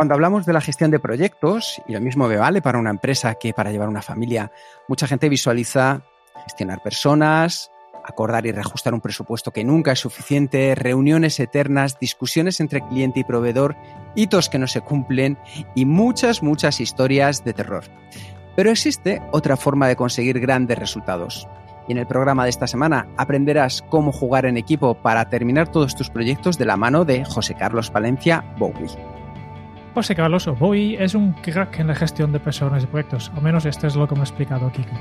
Cuando hablamos de la gestión de proyectos, y lo mismo me vale para una empresa que para llevar una familia, mucha gente visualiza gestionar personas, acordar y reajustar un presupuesto que nunca es suficiente, reuniones eternas, discusiones entre cliente y proveedor, hitos que no se cumplen y muchas, muchas historias de terror. Pero existe otra forma de conseguir grandes resultados. Y en el programa de esta semana aprenderás cómo jugar en equipo para terminar todos tus proyectos de la mano de José Carlos Palencia Bowie. José Carlos Bowie es un crack en la gestión de personas y proyectos, al menos esto es lo que me ha explicado Kiko.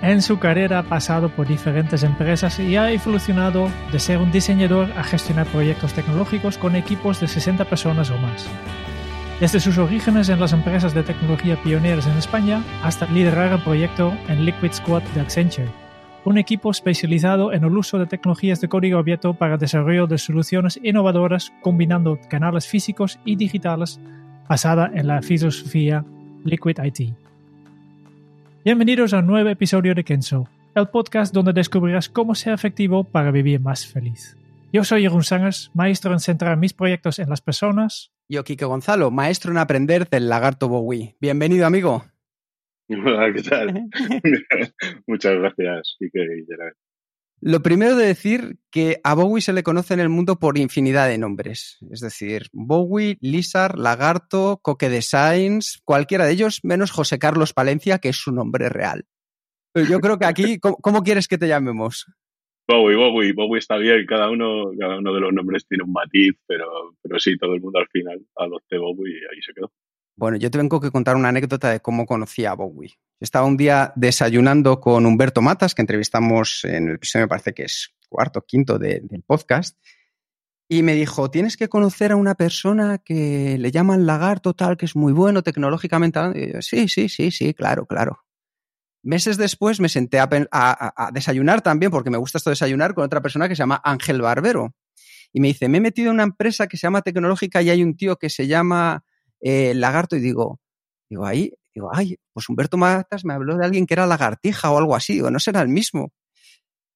En su carrera ha pasado por diferentes empresas y ha evolucionado de ser un diseñador a gestionar proyectos tecnológicos con equipos de 60 personas o más. Desde sus orígenes en las empresas de tecnología pioneras en España hasta liderar el proyecto en Liquid Squad de Accenture, un equipo especializado en el uso de tecnologías de código abierto para el desarrollo de soluciones innovadoras combinando canales físicos y digitales basada en la filosofía Liquid IT. Bienvenidos a un nuevo episodio de Kenzo, el podcast donde descubrirás cómo ser efectivo para vivir más feliz. Yo soy Jeroen Sangers, maestro en centrar mis proyectos en las personas. Yo, Kike Gonzalo, maestro en aprender del lagarto Bowie. Bienvenido, amigo. Hola, ¿qué tal? Muchas gracias, Gerard. Lo primero de decir que a Bowie se le conoce en el mundo por infinidad de nombres. Es decir, Bowie, Lizard, Lagarto, Coque Designs, cualquiera de ellos, menos José Carlos Palencia, que es su nombre real. Yo creo que aquí, ¿cómo, quieres que te llamemos? Bowie, Bowie, Bowie está bien, cada uno, cada uno de los nombres tiene un matiz, pero, pero sí, todo el mundo al final adopté Bowie y ahí se quedó. Bueno, yo tengo que contar una anécdota de cómo conocí a Bowie. Estaba un día desayunando con Humberto Matas, que entrevistamos en el episodio, me parece que es cuarto, quinto del podcast, y me dijo, tienes que conocer a una persona que le llaman lagarto tal, que es muy bueno tecnológicamente. sí, sí, sí, sí, claro, claro. Meses después me senté a, a, desayunar también, porque me gusta esto de desayunar, con otra persona que se llama Ángel Barbero. Y me dice, me he metido en una empresa que se llama Tecnológica y hay un tío que se llama eh, Lagarto y digo, digo, ahí Digo, ay, pues Humberto Matas me habló de alguien que era lagartija o algo así. Digo, no será el mismo.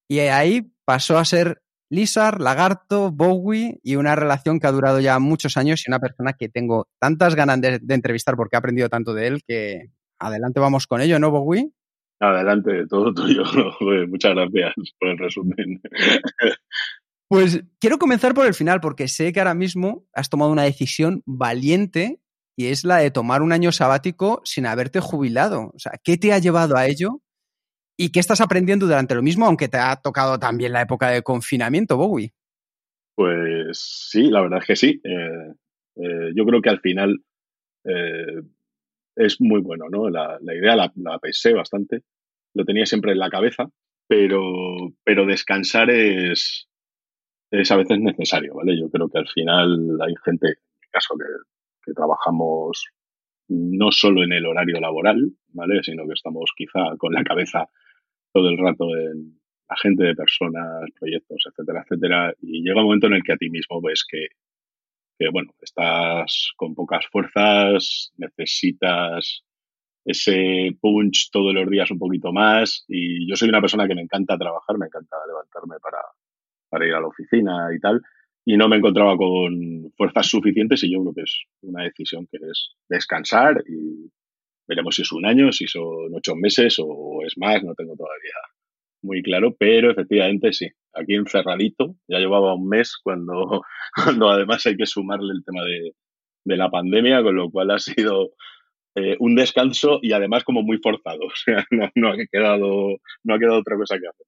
Y ahí pasó a ser Lizard, Lagarto, Bowie y una relación que ha durado ya muchos años y una persona que tengo tantas ganas de, entrevistar porque he aprendido tanto de él que adelante vamos con ello, ¿no, Bowie? Adelante, todo tuyo. Muchas gracias por el resumen. Pues quiero comenzar por el final porque sé que ahora mismo has tomado una decisión valiente y es la de tomar un año sabático sin haberte jubilado. O sea, ¿qué te ha llevado a ello? ¿Y qué estás aprendiendo durante lo mismo, aunque te ha tocado también la época de confinamiento, Bowie? Pues sí, la verdad es que sí. Eh, eh, yo creo que al final eh, es muy bueno, ¿no? La, idea la, pensé bastante, lo tenía siempre en la cabeza, pero, pero descansar es, es a veces necesario, ¿vale? Yo creo que al final hay gente, en mi caso, que que trabajamos no solo en el horario laboral, ¿vale? Sino que estamos quizá con la cabeza todo el rato en la gente de personas, proyectos, etcétera, etcétera. Y llega un momento en el que a ti mismo ves que, que bueno, estás con pocas fuerzas, necesitas ese punch todos los días un poquito más. Y yo soy una persona que me encanta trabajar, me encanta levantarme para, para ir a la oficina y tal y no me encontraba con fuerzas suficientes y yo creo que es una decisión que es descansar y veremos si es un año, si son ocho meses o es más, no tengo todavía muy claro, pero efectivamente sí, aquí encerradito, ya llevaba un mes cuando, cuando además hay que sumarle el tema de, de la pandemia, con lo cual ha sido eh, un descanso y además como muy forzado, o sea, no, no, ha quedado, no ha quedado otra cosa que hacer.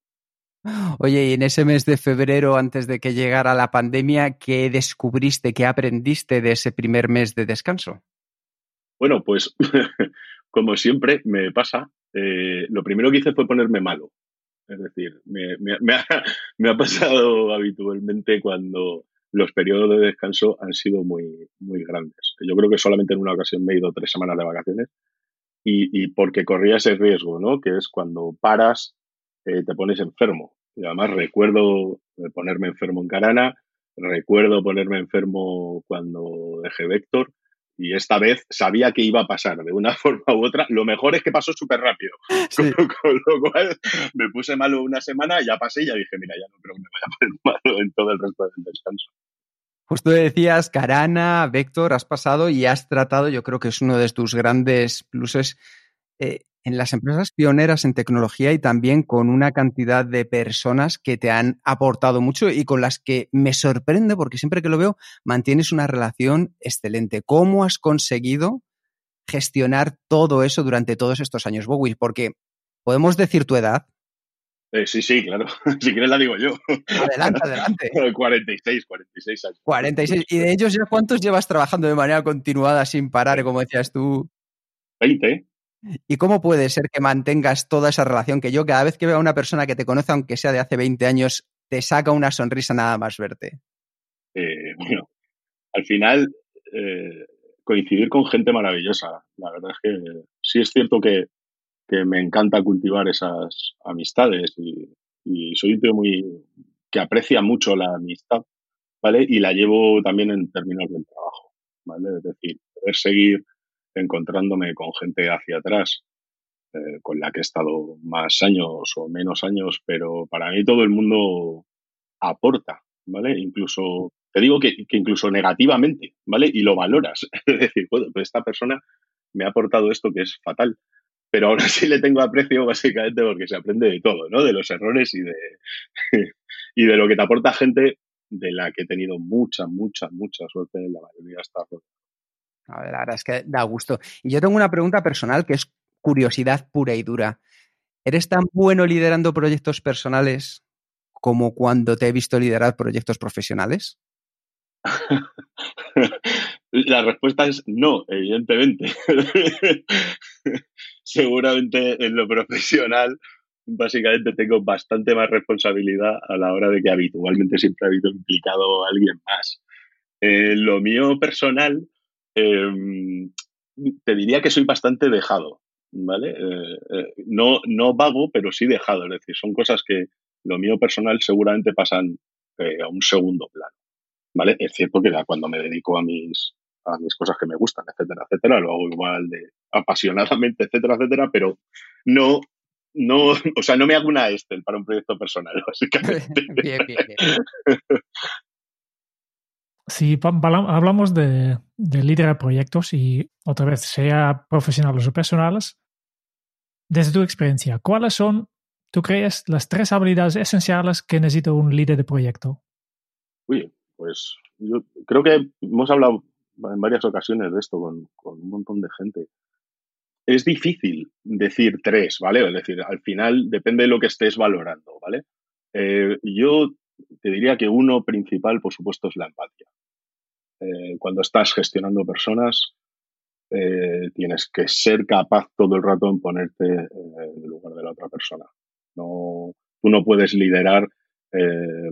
Oye, y en ese mes de febrero, antes de que llegara la pandemia, ¿qué descubriste, qué aprendiste de ese primer mes de descanso? Bueno, pues como siempre me pasa, eh, lo primero que hice fue ponerme malo. Es decir, me, ha, pasado habitualmente cuando los periodos de descanso han sido muy, muy grandes. Yo creo que solamente en una ocasión me he ido tres semanas de vacaciones y, y porque corría ese riesgo, ¿no? Que es cuando paras, eh, te pones enfermo. Y además recuerdo ponerme enfermo en Carana, recuerdo ponerme enfermo cuando dejé Vector y esta vez sabía que iba a pasar de una forma u otra. Lo mejor es que pasó súper rápido. Con, lo cual me puse malo una semana, ya pasé y ya dije, mira, ya no creo que me vaya a poner malo en todo el resto del descanso. Justo decías, Carana, Vector, has pasado y has tratado, yo creo que es uno de tus grandes pluses, eh, en las empresas pioneras en tecnología y también con una cantidad de personas que te han aportado mucho y con las que me sorprende porque siempre que lo veo mantienes una relación excelente. ¿Cómo has conseguido gestionar todo eso durante todos estos años, Bowie? Porque podemos decir tu edad. Eh, sí, sí, claro. Si quieres la digo yo. Adelante, adelante. 46, 46 años. 46. ¿Y de ellos ya cuántos llevas trabajando de manera continuada sin parar, como decías tú? 20. ¿Y cómo puede ser que mantengas toda esa relación que yo cada vez que veo a una persona que te conoce, aunque sea de hace 20 años, te saca una sonrisa nada más verte? Eh, bueno, al final eh, coincidir con gente maravillosa. La verdad es que sí es cierto que, que me encanta cultivar esas amistades y, soy un tío muy que aprecia mucho la amistad, ¿vale? Y la llevo también en términos del trabajo, ¿vale? Es decir, poder seguir encontrándome con gente hacia atrás, eh, con la que he estado más años o menos años, pero para mí todo el mundo aporta, ¿vale? Incluso, te digo que, que incluso negativamente, ¿vale? Y lo valoras. es decir, pues esta persona me ha aportado esto que es fatal, pero ahora sí le tengo aprecio básicamente porque se aprende de todo, ¿no? De los errores y de, y de lo que te aporta gente de la que he tenido mucha, mucha, mucha suerte en la mayoría de estas la verdad es que da gusto. Y yo tengo una pregunta personal que es curiosidad pura y dura. ¿Eres tan bueno liderando proyectos personales como cuando te he visto liderar proyectos profesionales? La respuesta es no, evidentemente. Seguramente en lo profesional, básicamente tengo bastante más responsabilidad a la hora de que habitualmente siempre ha habido implicado a alguien más. En lo mío personal, Em, te diría que soy bastante dejado, ¿vale? Eh, eh, no, no vago, pero sí dejado. Es decir, son cosas que lo mío personal seguramente pasan eh, a un segundo plano, ¿vale? Es cierto que cuando me dedico a mis, a mis cosas que me gustan, etcétera, etcétera, lo hago igual de apasionadamente, etcétera, etcétera, pero no, no, o sea, no me hago una Excel para un proyecto personal, básicamente. bien, bien, bien. Si hablamos de, de liderar proyectos y otra vez, sea profesionales o personales, desde tu experiencia, ¿cuáles son, tú crees, las tres habilidades esenciales que necesita un líder de proyecto? Uy, pues yo creo que hemos hablado en varias ocasiones de esto con, con un montón de gente. Es difícil decir tres, ¿vale? Es decir, al final depende de lo que estés valorando, ¿vale? Eh, yo te diría que uno principal, por supuesto, es la empatía. Eh, cuando estás gestionando personas, eh, tienes que ser capaz todo el rato en ponerte eh, en el lugar de la otra persona. No, tú no puedes liderar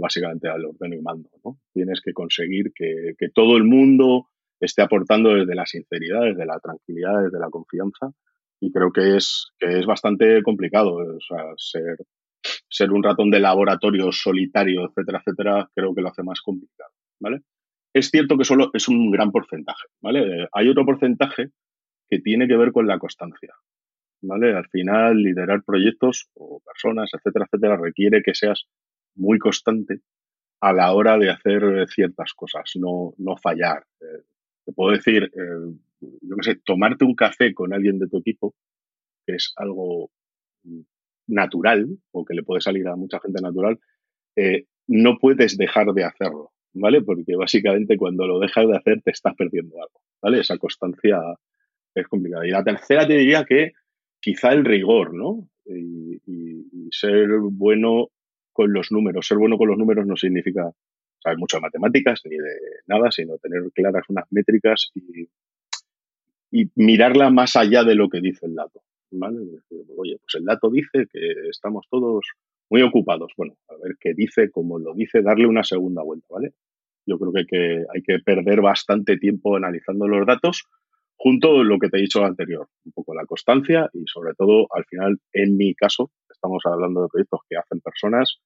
básicamente al orden y mando. ¿no? Tienes que conseguir que, que, todo el mundo esté aportando desde la sinceridad, desde la tranquilidad, desde la confianza. Y creo que es, que es bastante complicado. O sea, ser, ser un ratón de laboratorio solitario, etcétera, etcétera, creo que lo hace más complicado, ¿vale? Es cierto que solo es un gran porcentaje, ¿vale? Hay otro porcentaje que tiene que ver con la constancia, ¿vale? Al final, liderar proyectos o personas, etcétera, etcétera, requiere que seas muy constante a la hora de hacer ciertas cosas, no, no fallar. Eh, te puedo decir, eh, yo qué sé, tomarte un café con alguien de tu equipo, que es algo natural, o que le puede salir a mucha gente natural, eh, no puedes dejar de hacerlo, ¿vale? Porque básicamente cuando lo dejas de hacer te estás perdiendo algo, ¿vale? Esa constancia es complicada. Y la tercera te diría que quizá el rigor, ¿no? Y, ser bueno con los números. Ser bueno con los números no significa saber mucho de matemáticas ni de nada, sino tener claras unas métricas y, y mirarla más allá de lo que dice el dato. ¿vale? oye, pues el dato dice que estamos todos muy ocupados. Bueno, a ver qué dice, cómo lo dice, darle una segunda vuelta, ¿vale? Yo creo que hay que, perder bastante tiempo analizando los datos, junto a lo que te he dicho anterior, un poco la constancia y sobre todo, al final, en mi caso, estamos hablando de proyectos que hacen personas,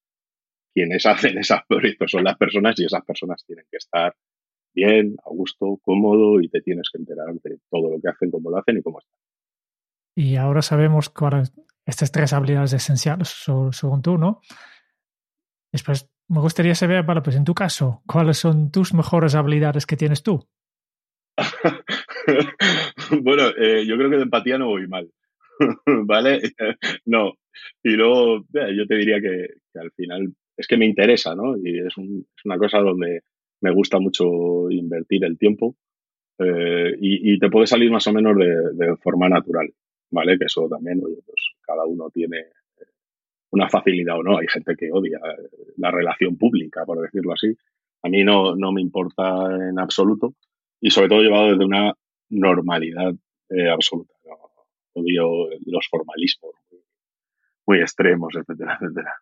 quienes hacen esos proyectos son las personas y esas personas tienen que estar bien, a gusto, cómodo y te tienes que enterar de todo lo que hacen, cómo lo hacen y cómo están. Y ahora sabemos estas tres habilidades esenciales según tú, ¿no? Después me gustaría saber, pues en tu caso, ¿cuáles son tus mejores habilidades que tienes tú? bueno, eh, yo creo que de empatía no voy mal, ¿vale? no. Y luego, yo te diría que, al final es que me interesa, ¿no? Y es, una cosa donde me gusta mucho invertir el tiempo eh, y, te puede salir más o menos de, forma natural, ¿vale? Que eso también, oye, pues cada uno tiene una facilidad o no. Hay gente que odia la relación pública, por decirlo así. A mí no, no me importa en absoluto y sobre todo llevado desde una normalidad eh, absoluta. Odio los formalismos muy extremos, etcétera, etcétera.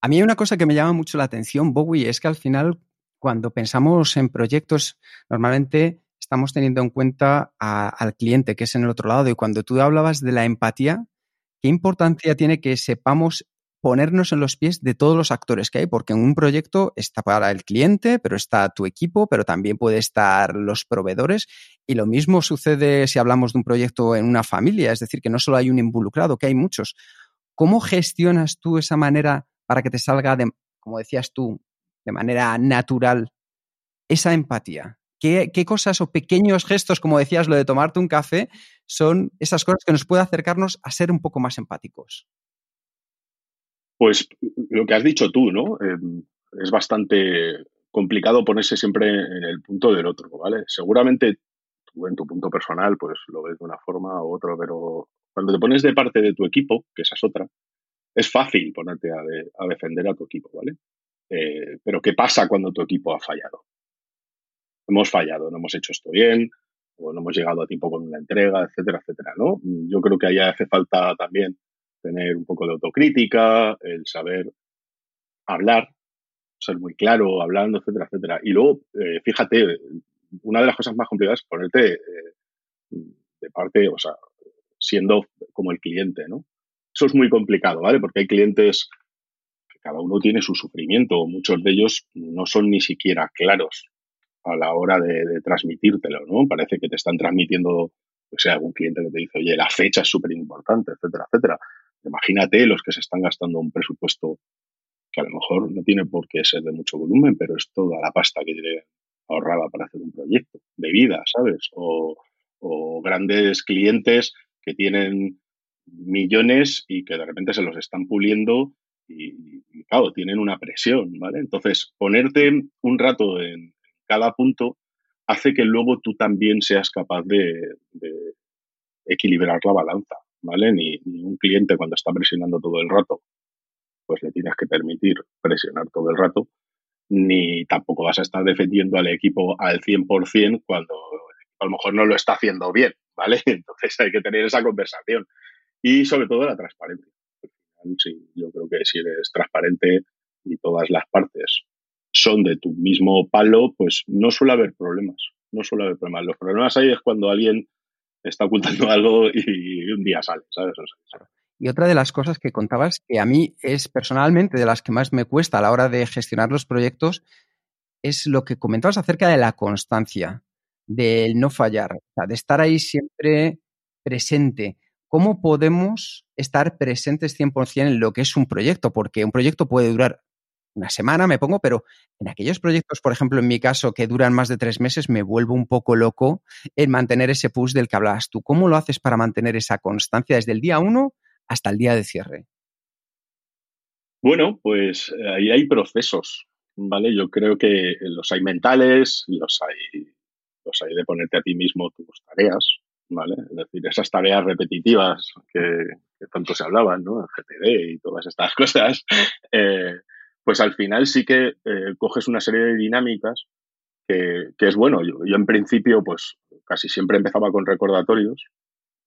A mí hay una cosa que me llama mucho la atención, Bowie, es que al final cuando pensamos en proyectos, normalmente estamos teniendo en cuenta al cliente que es en el otro lado. Y cuando tú hablabas de la empatía, ¿qué importancia tiene que sepamos ponernos en los pies de todos los actores que hay? Porque en un proyecto está para el cliente, pero está tu equipo, pero también puede estar los proveedores. Y lo mismo sucede si hablamos de un proyecto en una familia, es decir, que no solo hay un involucrado, que hay muchos. ¿Cómo gestionas tú esa manera para que te salga de, como decías tú, de manera natural esa empatía? ¿Qué, cosas o pequeños gestos, como decías, lo de tomarte un café, son esas cosas que nos pueden acercarnos a ser un poco más empáticos? Pues lo que has dicho tú, ¿no? Em, es bastante complicado ponerse siempre en el punto del otro, ¿vale? Seguramente tú en tu punto personal, pues lo ves de una forma u otra, pero cuando te pones de parte de tu equipo, que esa es otra, es fácil ponerte a defender a tu equipo, ¿vale? Eh, pero ¿qué pasa cuando tu equipo ha fallado? Hemos fallado, no hemos hecho esto bien, o no hemos llegado a tiempo con una entrega, etcétera, etcétera, ¿no? Yo creo que ahí hace falta también tener un poco de autocrítica, el saber hablar, ser muy claro hablando, etcétera, etcétera. Y luego, eh, fíjate, una de las cosas más complicadas es ponerte eh, de parte, o sea, siendo como el cliente, ¿no? Eso es muy complicado, ¿vale? Porque hay clientes cada uno tiene su sufrimiento, muchos de ellos no son ni siquiera claros a la hora de, transmitírtelo, ¿no? Parece que te están transmitiendo, o sea, algún cliente que te dice, oye, la fecha es súper importante, etcétera, etcétera. Imagínate los que se están gastando un presupuesto que a lo mejor no tiene por qué ser de mucho volumen, pero es toda la pasta que tiene ahorrada para hacer un proyecto de vida, ¿sabes? O, grandes clientes que tienen millones y que de repente se los están puliendo y, claro, tienen una presión, ¿vale? Entonces, ponerte un rato en cada punto hace que luego tú también seas capaz de, equilibrar la balanza, ¿vale? Ni, un cliente cuando está presionando todo el rato, pues le tienes que permitir presionar todo el rato, ni tampoco vas a estar defendiendo al equipo al 100% cuando a lo mejor no lo está haciendo bien, ¿vale? Entonces hay que tener esa conversación y sobre todo la transparencia sí, yo creo que si eres transparente y todas las partes son de tu mismo palo, pues no suele haber problemas. No suele haber problemas. Los problemas hay es cuando alguien está ocultando algo y un día sale, ¿sabes? Y otra de las cosas que contabas que a mí es personalmente de las que más me cuesta a la hora de gestionar los proyectos es lo que comentabas acerca de la constancia, del no fallar, de estar ahí siempre presente. ¿Cómo podemos estar presentes 100% en lo que es un proyecto? Porque un proyecto puede durar una semana, me pongo, pero en aquellos proyectos, por ejemplo, en mi caso, que duran más de tres meses, me vuelvo un poco loco en mantener ese push del que hablabas tú. ¿Cómo lo haces para mantener esa constancia desde el día uno hasta el día de cierre? Bueno, pues eh, ahí hay procesos, ¿vale? Yo creo que los hay mentales, los hay, los hay de ponerte a ti mismo tus tareas, es decir, esas tareas repetitivas que, tanto se hablaban, ¿no? En GTD y todas estas cosas, eh, pues al final sí que eh, coges una serie de dinámicas que, es bueno. Yo, en principio, pues casi siempre empezaba con recordatorios,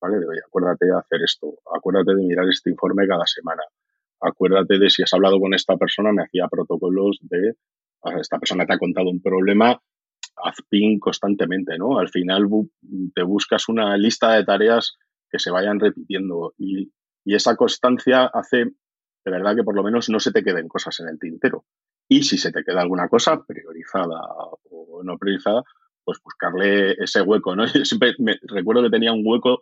¿vale? De, acuérdate de hacer esto, acuérdate de mirar este informe cada semana, acuérdate de si has hablado con esta persona, me hacía protocolos de, esta persona te ha contado un problema, haz ping constantemente, ¿no? Al final te buscas una lista de tareas que se vayan repitiendo y, y esa constancia hace de verdad que por lo menos no se te queden cosas en el tintero. Y si se te queda alguna cosa priorizada o no priorizada, pues buscarle ese hueco, ¿no? Yo siempre me, recuerdo que tenía un hueco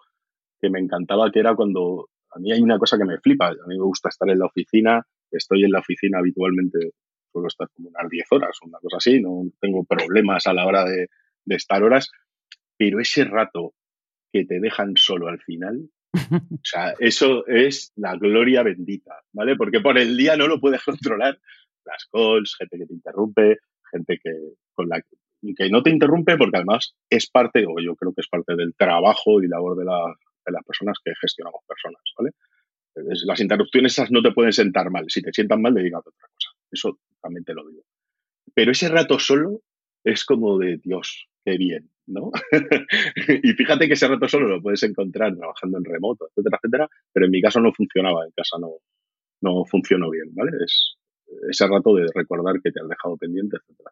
que me encantaba, que era cuando a mí hay una cosa que me flipa, a mí me gusta estar en la oficina, estoy en la oficina habitualmente, suelo estar como unas 10 horas, una cosa así, no tengo problemas a la hora de, de estar horas, pero ese rato que te dejan solo al final, o sea, eso es la gloria bendita, ¿vale? Porque por el día no lo puedes controlar. Las calls, gente que te interrumpe, gente que la que no te interrumpe porque además es parte, o yo creo que es parte del trabajo y labor de, de las personas que gestionamos personas, ¿vale? Las interrupciones esas no te pueden sentar mal. Si te sientan mal, dedícate a otra cosa. Eso también te lo digo. Pero ese rato solo es como de Dios, qué bien, ¿no? y fíjate que ese rato solo lo puedes encontrar trabajando en remoto, etcétera, etcétera, pero en mi caso no funcionaba, en casa no, no funcionó bien, ¿vale? Es ese rato de recordar que te has dejado pendiente, etcétera.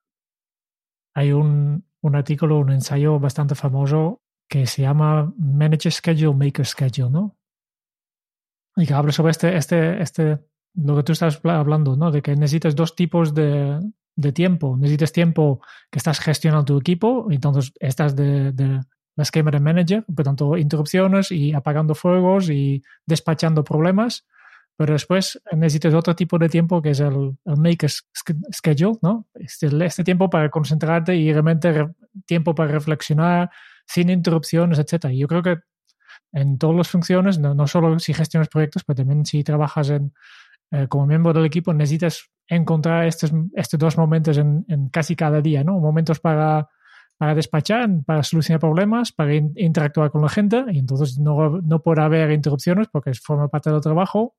Hay un, un artículo, un ensayo bastante famoso que se llama Manage Schedule, Make Schedule, ¿no? Y que habla sobre este, este, este, lo que tú estás hablando, ¿no? De que necesitas dos tipos de, de tiempo. Necesitas tiempo que estás gestionando tu equipo, entonces estás de, de la esquema de manager, por tanto, interrupciones y apagando fuegos y despachando problemas. Pero después necesitas otro tipo de tiempo que es el, el make schedule, ¿no? Este, este, tiempo para concentrarte y realmente tiempo para reflexionar sin interrupciones, etc. Y yo creo que en todas las funciones, no, no solo si gestionas proyectos, pero también si trabajas en, eh, como miembro del equipo, necesitas encontrar estos, estos dos momentos en, en, casi cada día, ¿no? Momentos para, para despachar, para solucionar problemas, para in, interactuar con la gente, y entonces no, no puede haber interrupciones porque forma parte del trabajo,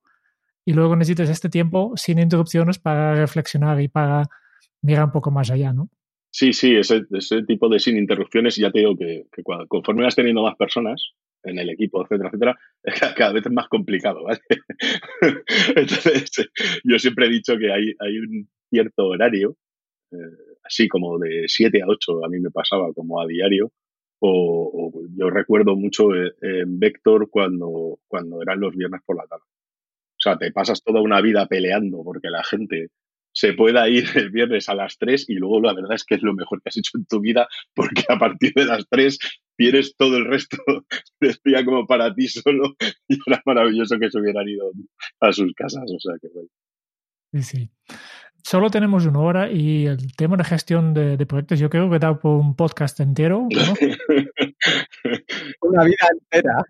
y luego necesitas este tiempo sin interrupciones para reflexionar y para mirar un poco más allá, ¿no? Sí, sí, ese, ese tipo de sin interrupciones, ya te digo que, que conforme vas teniendo más personas, en el equipo, etcétera, etcétera, cada vez es más complicado, ¿vale? Entonces, yo siempre he dicho que hay, hay un cierto horario, eh, así como de 7 a 8, a mí me pasaba como a diario, o, yo recuerdo mucho eh, en Vector cuando, cuando eran los viernes por la tarde. O sea, te pasas toda una vida peleando porque la gente se pueda ir el viernes a las 3 y luego la verdad es que es lo mejor que has hecho en tu vida porque a partir de las 3 tienes todo el resto del día como para ti solo y era maravilloso que se hubieran ido a sus casas. O sea que bueno. Sí, sí. Solo tenemos una hora y el tema de gestión de, de proyectos yo creo que da por un podcast entero. ¿no? una vida entera.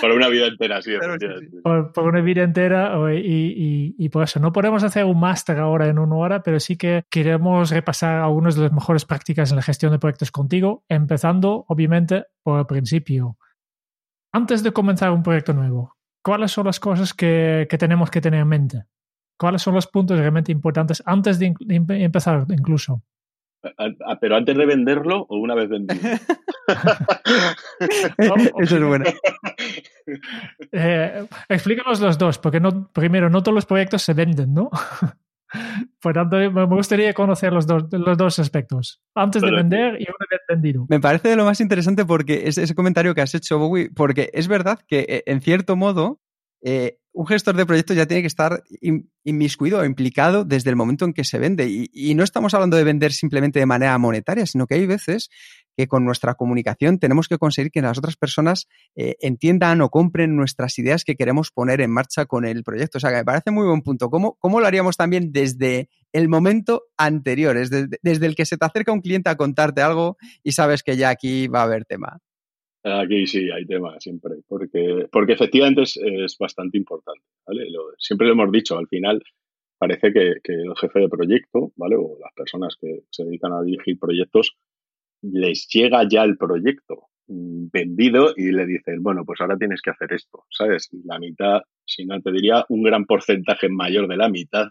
Por una vida entera, sí. Claro, sí, sí. Por, por, una vida entera y, y, y, por eso no podemos hacer un máster ahora en una hora, pero sí que queremos repasar algunas de las mejores prácticas en la gestión de proyectos contigo, empezando obviamente por el principio. Antes de comenzar un proyecto nuevo, ¿cuáles son las cosas que, que tenemos que tener en mente? ¿Cuáles son los puntos realmente importantes antes de, de empezar incluso? Pero antes de venderlo o una vez vendido. Eso es bueno. Eh, explícanos los dos, porque no, primero, no todos los proyectos se venden, ¿no? Por tanto, me gustaría conocer los dos, los dos aspectos, antes de vender y una vez vendido. Me parece de lo más interesante porque es ese comentario que has hecho, Bowie, porque es verdad que eh, en cierto modo eh, un gestor de proyectos ya tiene que estar inmiscuido o implicado desde el momento en que se vende. Y, no estamos hablando de vender simplemente de manera monetaria, sino que hay veces que con nuestra comunicación tenemos que conseguir que las otras personas eh, entiendan o compren nuestras ideas que queremos poner en marcha con el proyecto. O sea, que me parece muy buen punto. ¿Cómo, cómo lo haríamos también desde el momento anterior? Es desde, desde el que se te acerca un cliente a contarte algo y sabes que ya aquí va a haber tema. Aquí sí hay tema siempre, porque, porque efectivamente es, es bastante importante. ¿vale? Lo, siempre lo hemos dicho, al final parece que, que, el jefe de proyecto, ¿vale? O las personas que se dedican a dirigir proyectos, les llega ya el proyecto vendido y le dicen, bueno, pues ahora tienes que hacer esto, ¿sabes? Y la mitad, si no te diría, un gran porcentaje mayor de la mitad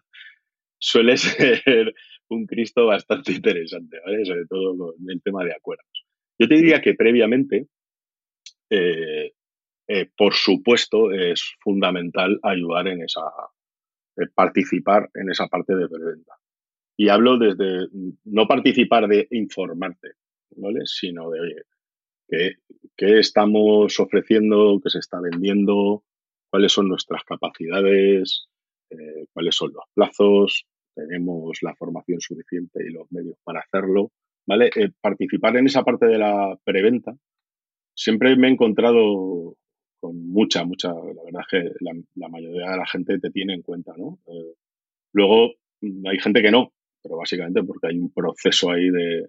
suele ser un Cristo bastante interesante, ¿vale? Sobre todo con el tema de acuerdos. Yo te diría que previamente eh, eh, por supuesto, es fundamental ayudar en esa, eh, participar en esa parte de preventa. Y hablo desde no participar de informarte, ¿vale? Sino de, oye, ¿qué, estamos ofreciendo, qué se está vendiendo, cuáles son nuestras capacidades, cuáles son los plazos, tenemos la formación suficiente y los medios para hacerlo, ¿vale? participar en esa parte de la preventa, siempre me he encontrado con mucha, mucha, la verdad es que la, mayoría de la gente te tiene en cuenta, ¿no? Eh, luego mm, hay gente que no, pero básicamente porque hay un proceso ahí de,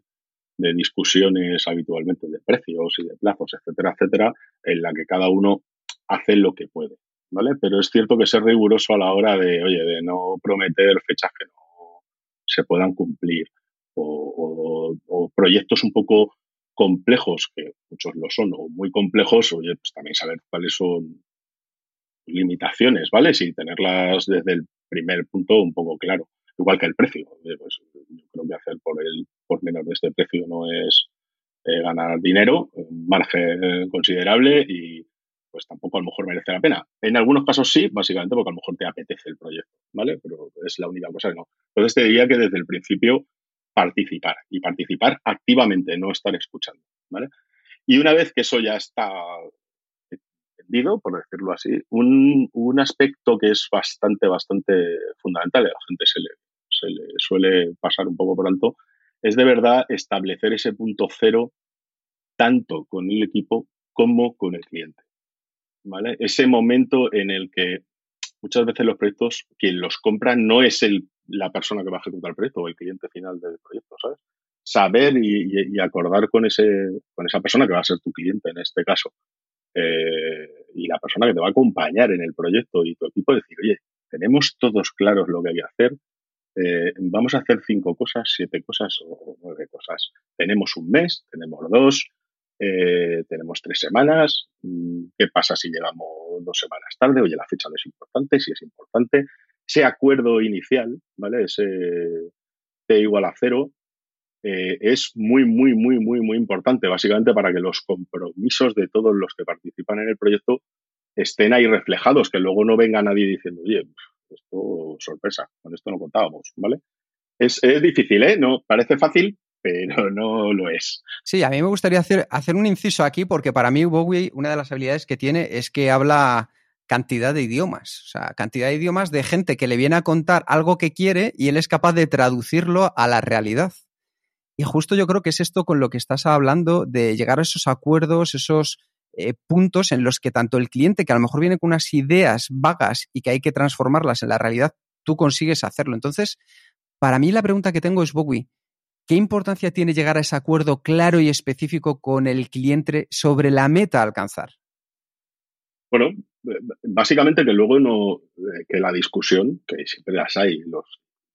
discusiones habitualmente de precios y de plazos, etcétera, etcétera, en la que cada uno hace lo que puede, ¿vale? Pero es cierto que ser riguroso a la hora de, oye, de no prometer fechas que no se puedan cumplir o proyectos un poco complejos, que muchos lo son, o muy complejos, oye, pues también saber cuáles son limitaciones, ¿vale? Sí, tenerlas desde el primer punto un poco claro. Igual que el precio. Pues yo creo que hacer por el por menos de este precio no es eh, ganar dinero, un margen considerable y pues tampoco a lo mejor merece la pena. En algunos casos sí, básicamente porque a lo mejor te apetece el proyecto, ¿vale? Pero es la única cosa que no. Entonces te diría que desde el principio participar y participar activamente, no estar escuchando. ¿vale? Y una vez que eso ya está entendido, por decirlo así, un, un aspecto que es bastante, bastante fundamental, a la gente se le, se le suele pasar un poco por alto, es de verdad establecer ese punto cero tanto con el equipo como con el cliente. ¿Vale? Ese momento en el que muchas veces los proyectos, quien los compra no es el la persona que va a ejecutar el proyecto o el cliente final del proyecto, ¿sabes? Saber y, acordar con, ese, con esa persona que va a ser tu cliente en este caso eh, y la persona que te va a acompañar en el proyecto y tu equipo decir, oye, tenemos todos claros lo que hay que hacer, eh, vamos a hacer cinco cosas, siete cosas o nueve cosas. Tenemos un mes, tenemos dos, eh, tenemos tres semanas. Mm, ¿Qué pasa si llegamos dos semanas tarde? Oye, la fecha no es importante, si es importante ese acuerdo inicial, ¿vale? Ese T igual a cero, eh, es muy, muy, muy, muy, muy importante, básicamente para que los compromisos de todos los que participan en el proyecto estén ahí reflejados, que luego no venga nadie diciendo, oye, esto sorpresa, con esto no contábamos, ¿vale? Es, difícil, ¿eh? No, parece fácil, pero no lo es. Sí, a mí me gustaría hacer, hacer un inciso aquí, porque para mí Bowie, una de las habilidades que tiene es que habla cantidad de idiomas, o sea, cantidad de idiomas de gente que le viene a contar algo que quiere y él es capaz de traducirlo a la realidad. Y justo yo creo que es esto con lo que estás hablando, de llegar a esos acuerdos, esos eh, puntos en los que tanto el cliente, que a lo mejor viene con unas ideas vagas y que hay que transformarlas en la realidad, tú consigues hacerlo. Entonces, para mí la pregunta que tengo es, Bowie, ¿qué importancia tiene llegar a ese acuerdo claro y específico con el cliente sobre la meta a alcanzar? Bueno, básicamente que luego no, eh, que la discusión, que siempre las hay, los,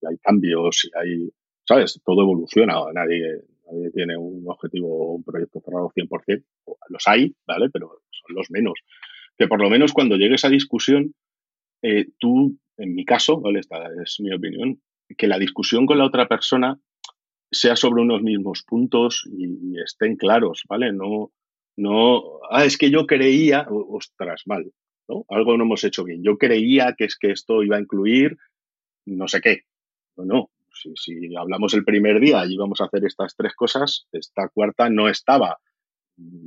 hay cambios y hay, ¿sabes? Todo evoluciona, nadie, nadie tiene un objetivo o un proyecto cerrado 100%, los hay, ¿vale? Pero son los menos. Que por lo menos cuando llegue esa discusión, eh, tú, en mi caso, ¿vale? Esta es mi opinión, que la discusión con la otra persona sea sobre unos mismos puntos y, y estén claros, ¿vale? No, no, ah, es que yo creía, ostras, mal, algo no hemos hecho bien. Yo creía que es que esto iba a incluir no sé qué. No, no. Si, hablamos el primer día y íbamos a hacer estas tres cosas, esta cuarta no estaba.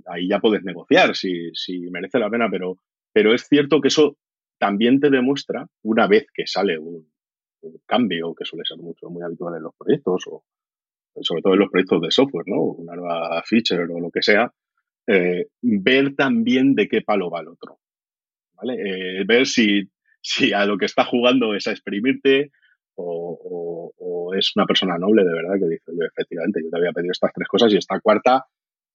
Ahí ya puedes negociar si, merece la pena, pero, pero es cierto que eso también te demuestra, una vez que sale un, cambio, que suele ser mucho, muy habitual en los proyectos, o sobre todo en los proyectos de software, ¿no? Una nueva feature o lo que sea, eh, ver también de qué palo va el otro. Eh, ver si, si a lo que está jugando es a exprimirte o, es una persona noble de verdad que dice, yo efectivamente, yo te había pedido estas tres cosas y esta cuarta,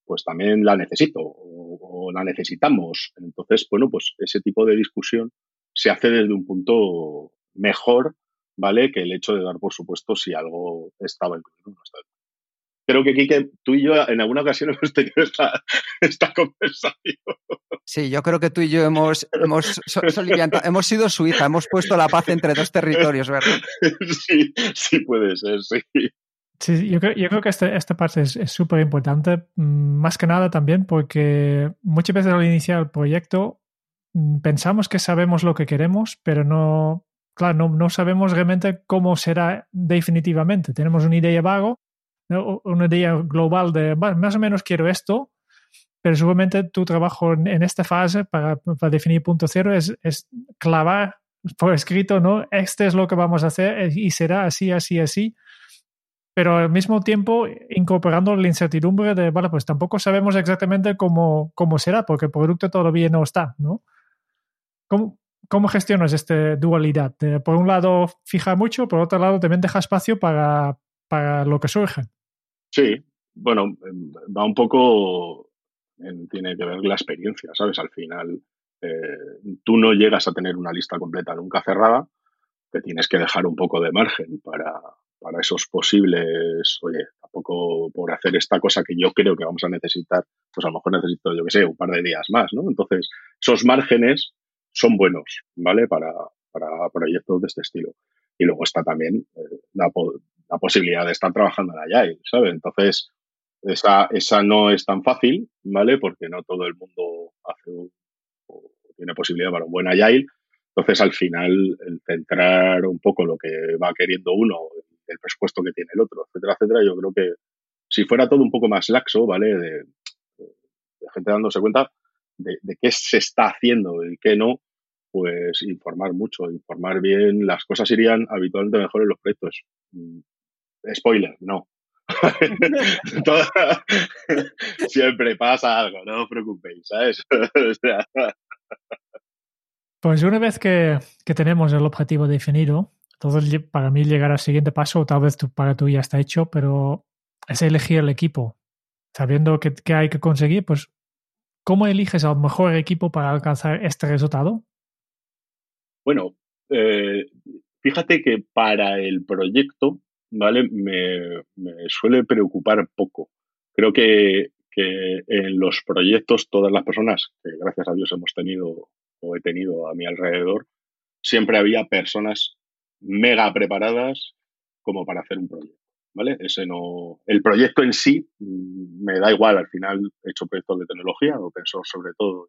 pues también la necesito o, la necesitamos. Entonces, bueno, pues ese tipo de discusión se hace desde un punto mejor, ¿vale? Que el hecho de dar por supuesto si algo estaba incluido o estaba creo que Kike, tú y yo en alguna ocasión hemos tenido esta, esta conversación. Sí, yo creo que tú y yo hemos, hemos, hemos sido Suiza, hemos puesto la paz entre dos territorios, ¿verdad? Sí, sí puede ser, sí. Sí, yo creo, yo creo que este, esta parte es súper importante, mm, más que nada también porque muchas veces al iniciar el proyecto mm, pensamos que sabemos lo que queremos, pero no, claro, no, no sabemos realmente cómo será definitivamente. Tenemos una idea vago, una idea global de más o menos quiero esto, pero seguramente tu trabajo en, esta fase para, definir punto cero es, clavar por escrito, ¿no? Este es lo que vamos a hacer y será así, así, así pero al mismo tiempo incorporando la incertidumbre de, vale, pues tampoco sabemos exactamente cómo, cómo será, porque el producto todavía no está, ¿no? ¿Cómo, cómo gestionas esta dualidad? por un lado, fija mucho, por otro lado, también deja espacio para, para lo que surge. Sí, bueno, va un poco, tiene que ver la experiencia, ¿sabes? Al final, eh, tú no llegas a tener una lista completa nunca cerrada, te tienes que dejar un poco de margen para, para esos posibles, oye, tampoco por hacer esta cosa que yo creo que vamos a necesitar, pues a lo mejor necesito, yo qué sé, un par de días más, ¿no? Entonces, esos márgenes son buenos, ¿vale? Para, para proyectos de este estilo. Y luego está también eh, la, la, posibilidad de estar trabajando en Agile, ¿sabes? Entonces, esa, esa no es tan fácil, ¿vale? Porque no todo el mundo hace un, tiene posibilidad para un buen Agile. Entonces, al final, el centrar un poco lo que va queriendo uno el presupuesto que tiene el otro, etcétera, etcétera. Yo creo que si fuera todo un poco más laxo, ¿vale? De, gente dándose cuenta de, qué se está haciendo y qué no, pues informar mucho, informar bien. Las cosas irían habitualmente mejor en los proyectos. Spoiler, no. Siempre pasa algo, no os preocupéis, ¿sabes? pues una vez que, que tenemos el objetivo definido, entonces, para mí llegar al siguiente paso, tal vez para tú ya está hecho, pero es elegir el equipo. Sabiendo qué, hay que conseguir, pues, ¿cómo eliges al mejor equipo para alcanzar este resultado? Bueno, eh, fíjate que para el proyecto, ¿vale? Me, suele preocupar poco. Creo que, que en los proyectos todas las personas que gracias a Dios hemos tenido o he tenido a mi alrededor, siempre había personas mega preparadas como para hacer un proyecto. ¿Vale? Ese no. El proyecto en sí mm, me da igual, al final he hecho proyectos de tecnología, open source sobre todo,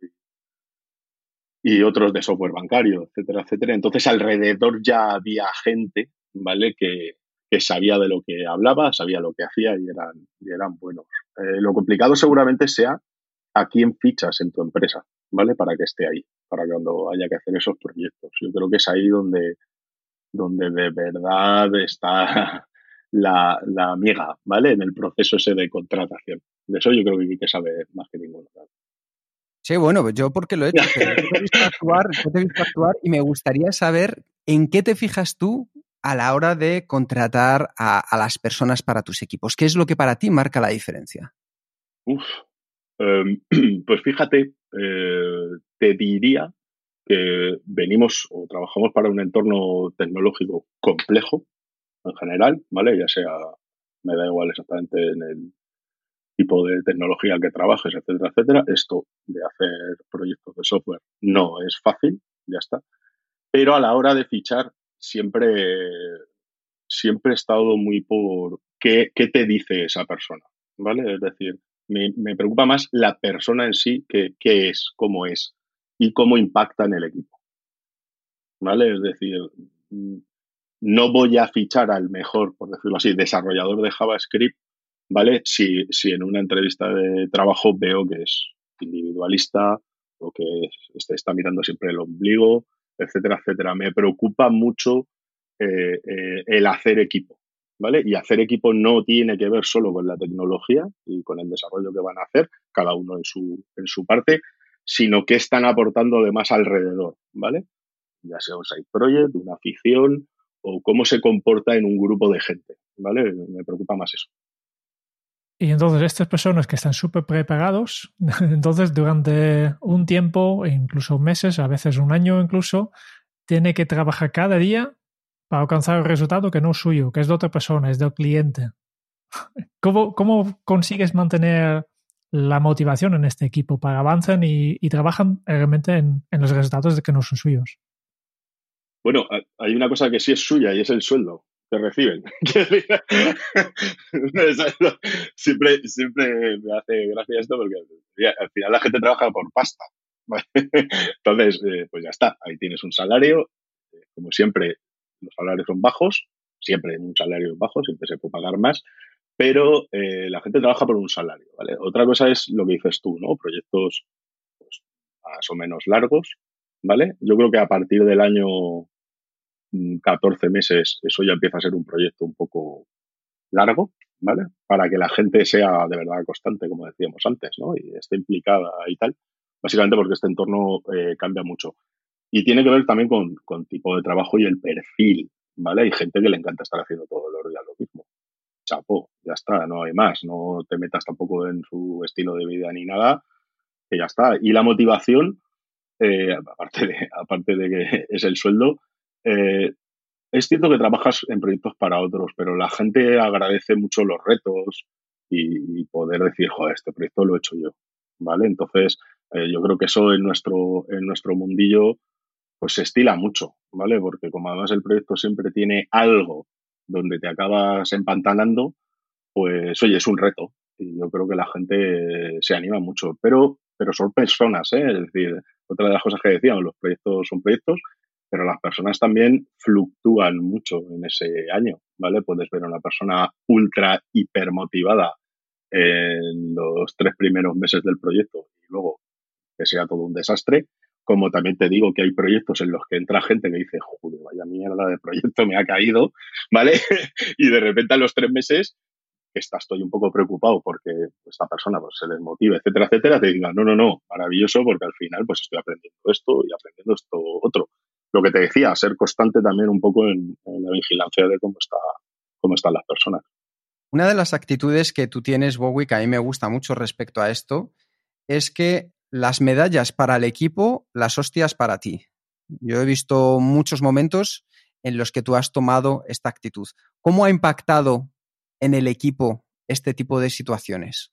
y, otros de software bancario, etcétera, etcétera. Entonces alrededor ya había gente, ¿vale? Que, sabía de lo que hablaba, sabía lo que hacía y eran, y eran buenos. Eh, lo complicado seguramente sea a quién fichas en tu empresa, ¿vale? Para que esté ahí, para cuando haya que hacer esos proyectos. Yo creo que es ahí donde, donde de verdad está la, la amiga, ¿vale? En el proceso ese de contratación. De eso yo creo que que sabe más que ninguno. Sí, bueno, yo porque lo he hecho, actuar, te he visto actuar y me gustaría saber en qué te fijas tú a la hora de contratar a, las personas para tus equipos. ¿Qué es lo que para ti marca la diferencia? Uf, em, pues fíjate, eh, te diría que venimos o trabajamos para un entorno tecnológico complejo en general, ¿vale? Ya sea, me da igual exactamente en el tipo de tecnología que trabajes, etcétera, etcétera. Esto de hacer proyectos de software no es fácil, ya está. Pero a la hora de fichar, siempre, siempre he estado muy por qué, qué te dice esa persona, ¿vale? Es decir, me, me preocupa más la persona en sí que qué es, cómo es y cómo impacta en el equipo. ¿Vale? Es decir, mm, no voy a fichar al mejor, por decirlo así, desarrollador de JavaScript, ¿vale? Si, si en una entrevista de trabajo veo que es individualista o que este está mirando siempre el ombligo, etcétera, etcétera. Me preocupa mucho eh, eh, el hacer equipo, ¿vale? Y hacer equipo no tiene que ver solo con la tecnología y con el desarrollo que van a hacer, cada uno en su, en su parte, sino que están aportando además alrededor, ¿vale? Ya sea un side project, una afición o cómo se comporta en un grupo de gente, ¿vale? Me preocupa más eso. Y entonces estas personas que están súper preparados, entonces durante un tiempo, incluso meses, a veces un año incluso, tiene que trabajar cada día para alcanzar el resultado que no es suyo, que es de otra persona, es del cliente. ¿Cómo, cómo consigues mantener la motivación en este equipo para avanzar y, trabajan realmente en, los resultados de que no son suyos. Bueno, hay una cosa que sí es suya y es el sueldo que reciben. siempre, siempre me hace gracia esto porque al final la gente trabaja por pasta, Entonces, eh, pues ya está, ahí tienes un salario. Como siempre, los salarios son bajos, siempre un salario bajo, siempre se puede pagar más, pero eh, la gente trabaja por un salario, ¿vale? Otra cosa es lo que dices tú, ¿no? Proyectos pues, más o menos largos, ¿vale? Yo creo que a partir del año 14 mm, meses eso ya empieza a ser un proyecto un poco largo, ¿vale? Para que la gente sea de verdad constante, como decíamos antes, ¿no? Y esté implicada y tal. Básicamente porque este entorno eh, cambia mucho. Y tiene que ver también con, con tipo de trabajo y el perfil, ¿vale? Hay gente que le encanta estar haciendo todos los días lo mismo chapo, ya está, no hay más, no te metas tampoco en su estilo de vida ni nada, que ya está. Y la motivación, eh, aparte, de, aparte de que es el sueldo, eh, es cierto que trabajas en proyectos para otros, pero la gente agradece mucho los retos y, poder decir, joder, este proyecto lo he hecho yo, ¿vale? Entonces, eh, yo creo que eso en nuestro, en nuestro mundillo pues se estila mucho, ¿vale? Porque como además el proyecto siempre tiene algo donde te acabas empantanando, pues oye, es un reto. Y yo creo que la gente se anima mucho. Pero, pero son personas, ¿eh? Es decir, otra de las cosas que decíamos, los proyectos son proyectos, pero las personas también fluctúan mucho en ese año, ¿vale? Puedes ver a una persona ultra hipermotivada en los tres primeros meses del proyecto y luego que sea todo un desastre, como también te digo que hay proyectos en los que entra gente que dice, joder, vaya mierda de proyecto me ha caído, ¿vale? y de repente a los tres meses, que está, estoy un poco preocupado porque esta persona pues, se desmotiva, etcétera, etcétera, te diga, no, no, no, maravilloso porque al final pues estoy aprendiendo esto y aprendiendo esto otro. Lo que te decía, ser constante también un poco en, la vigilancia de cómo, está, cómo están las personas. Una de las actitudes que tú tienes, Bowie, que a mí me gusta mucho respecto a esto, es que las medallas para el equipo, las hostias para ti. Yo he visto muchos momentos en los que tú has tomado esta actitud. ¿Cómo ha impactado en el equipo este tipo de situaciones?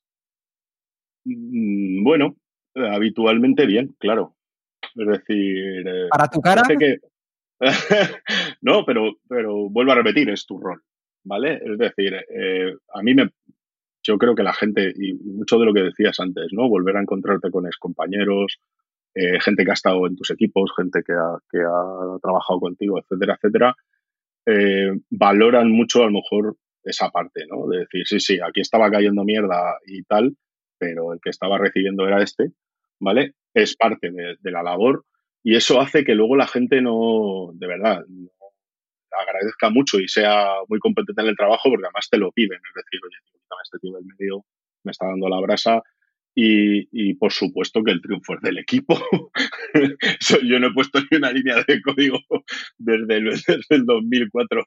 Mm, bueno, habitualmente bien, claro. Es decir... Eh, ¿Para tu cara? no, pero, pero vuelvo a repetir, es tu rol, ¿vale? Es decir, eh, a mí me, yo creo que la gente, y mucho de lo que decías antes, ¿no? Volver a encontrarte con excompañeros, eh, gente que ha estado en tus equipos, gente que ha, que ha trabajado contigo, etcétera, etcétera, eh, valoran mucho a lo mejor esa parte, ¿no? De decir, sí, sí, aquí estaba cayendo mierda y tal, pero el que estaba recibiendo era este, ¿vale? Es parte de, de la labor y eso hace que luego la gente no, de verdad, agradezca mucho y sea muy competente en el trabajo porque además te lo piden. Es decir, oye, este tío del medio me está dando la brasa. Y, por supuesto que el triunfo es del equipo. Yo no he puesto ni una línea de código desde el, 2004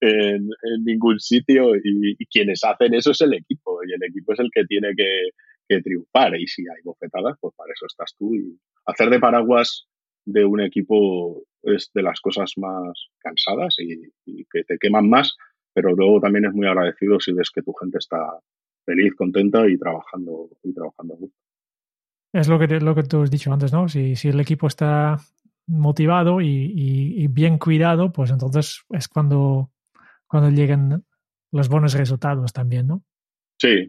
en, ningún sitio y, quienes hacen eso es el equipo y el equipo es el que tiene que, que triunfar y si hay bofetadas, pues para eso estás tú. Y hacer de paraguas de un equipo es de las cosas más cansadas y, que te queman más, pero luego también es muy agradecido si ves que tu gente está feliz, contenta y trabajando y trabajando Es lo que, lo que tú has dicho antes, ¿no? Si, si el equipo está motivado y, y, bien cuidado, pues entonces es cuando, cuando lleguen los buenos resultados también, ¿no? Sí,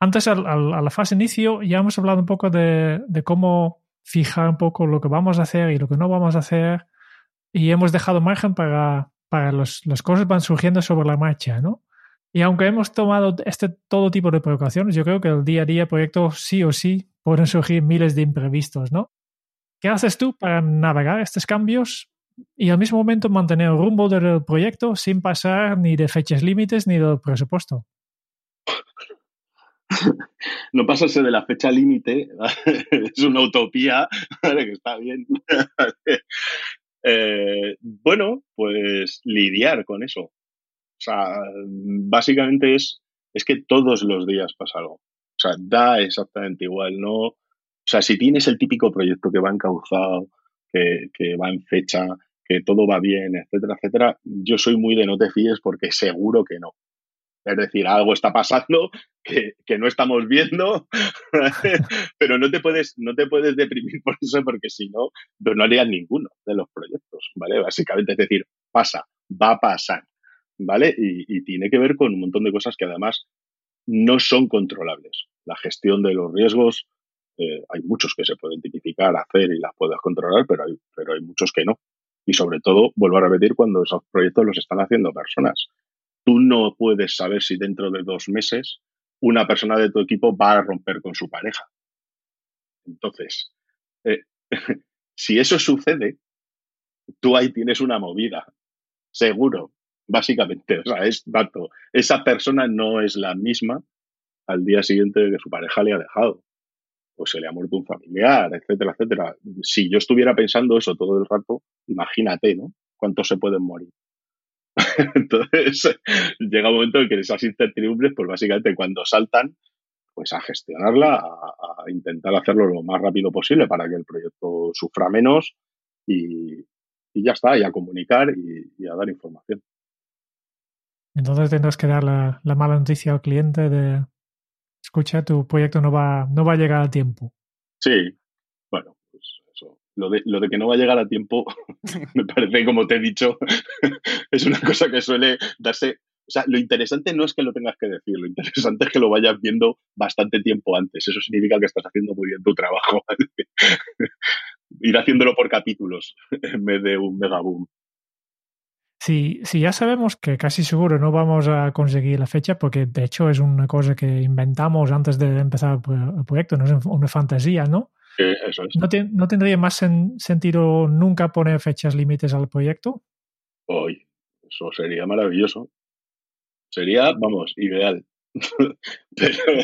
Antes, a la fase inicio, ya hemos hablado un poco de, cómo fijar un poco lo que vamos a hacer y lo que no vamos a hacer. Y hemos dejado margen para, para los, las cosas van surgiendo sobre la marcha, ¿no? Y aunque hemos tomado este todo tipo de precauciones, yo creo que el día a día proyecto sí o sí pueden surgir miles de imprevistos, ¿no? ¿Qué haces tú para navegar estos cambios y al mismo momento mantener el rumbo del proyecto sin pasar ni de fechas límites ni del presupuesto? no pasarse de la fecha límite es una utopía, que está bien. Eh, bueno, pues lidiar con eso. O sea, básicamente es, es que todos los días pasa algo. O sea, da exactamente igual, ¿no? O sea, si tienes el típico proyecto que va encauzado, que, que va en fecha, que todo va bien, etcétera, etcétera, yo soy muy de no te fíes porque seguro que no. Es decir, algo está pasando que, no estamos viendo, pero no te, puedes, no te puedes deprimir por eso porque si no, pues no harías ninguno de los proyectos, ¿vale? Básicamente es decir, pasa, va a pasar, ¿vale? Y, tiene que ver con un montón de cosas que además no son controlables. La gestión de los riesgos, eh, hay muchos que se pueden tipificar, hacer y las puedes controlar, pero hay, pero hay muchos que no. Y sobre todo, vuelvo a repetir, cuando esos proyectos los están haciendo personas tú no puedes saber si dentro de dos meses una persona de tu equipo va a romper con su pareja. Entonces, eh, si eso sucede, tú ahí tienes una movida, seguro, básicamente. O sea, es dato. Esa persona no es la misma al día siguiente de que su pareja le ha dejado. Pues se le ha muerto un familiar, etcétera, etcétera. Si yo estuviera pensando eso todo el rato, imagínate, ¿no? ¿Cuántos se pueden morir? Entonces, llega un momento en que esas incertidumbres, pues básicamente cuando saltan, pues a gestionarla, a, intentar hacerlo lo más rápido posible para que el proyecto sufra menos y, ya está, y a comunicar y, a dar información. Entonces tendrás que dar la, mala noticia al cliente de, escucha, tu proyecto no va, no va a llegar a tiempo. Sí, lo de, lo de que no va a llegar a tiempo, me parece, como te he dicho, es una cosa que suele darse. O sea, lo interesante no es que lo tengas que decir, lo interesante es que lo vayas viendo bastante tiempo antes. Eso significa que estás haciendo muy bien tu trabajo. Ir haciéndolo por capítulos en vez de un mega boom. Si, si ya sabemos que casi seguro no vamos a conseguir la fecha, porque de hecho es una cosa que inventamos antes de empezar el proyecto, no es una fantasía, ¿no? ¿No, tendría más sentido nunca poner fechas límites al proyecto? Hoy, eso sería maravilloso. Sería, vamos, ideal.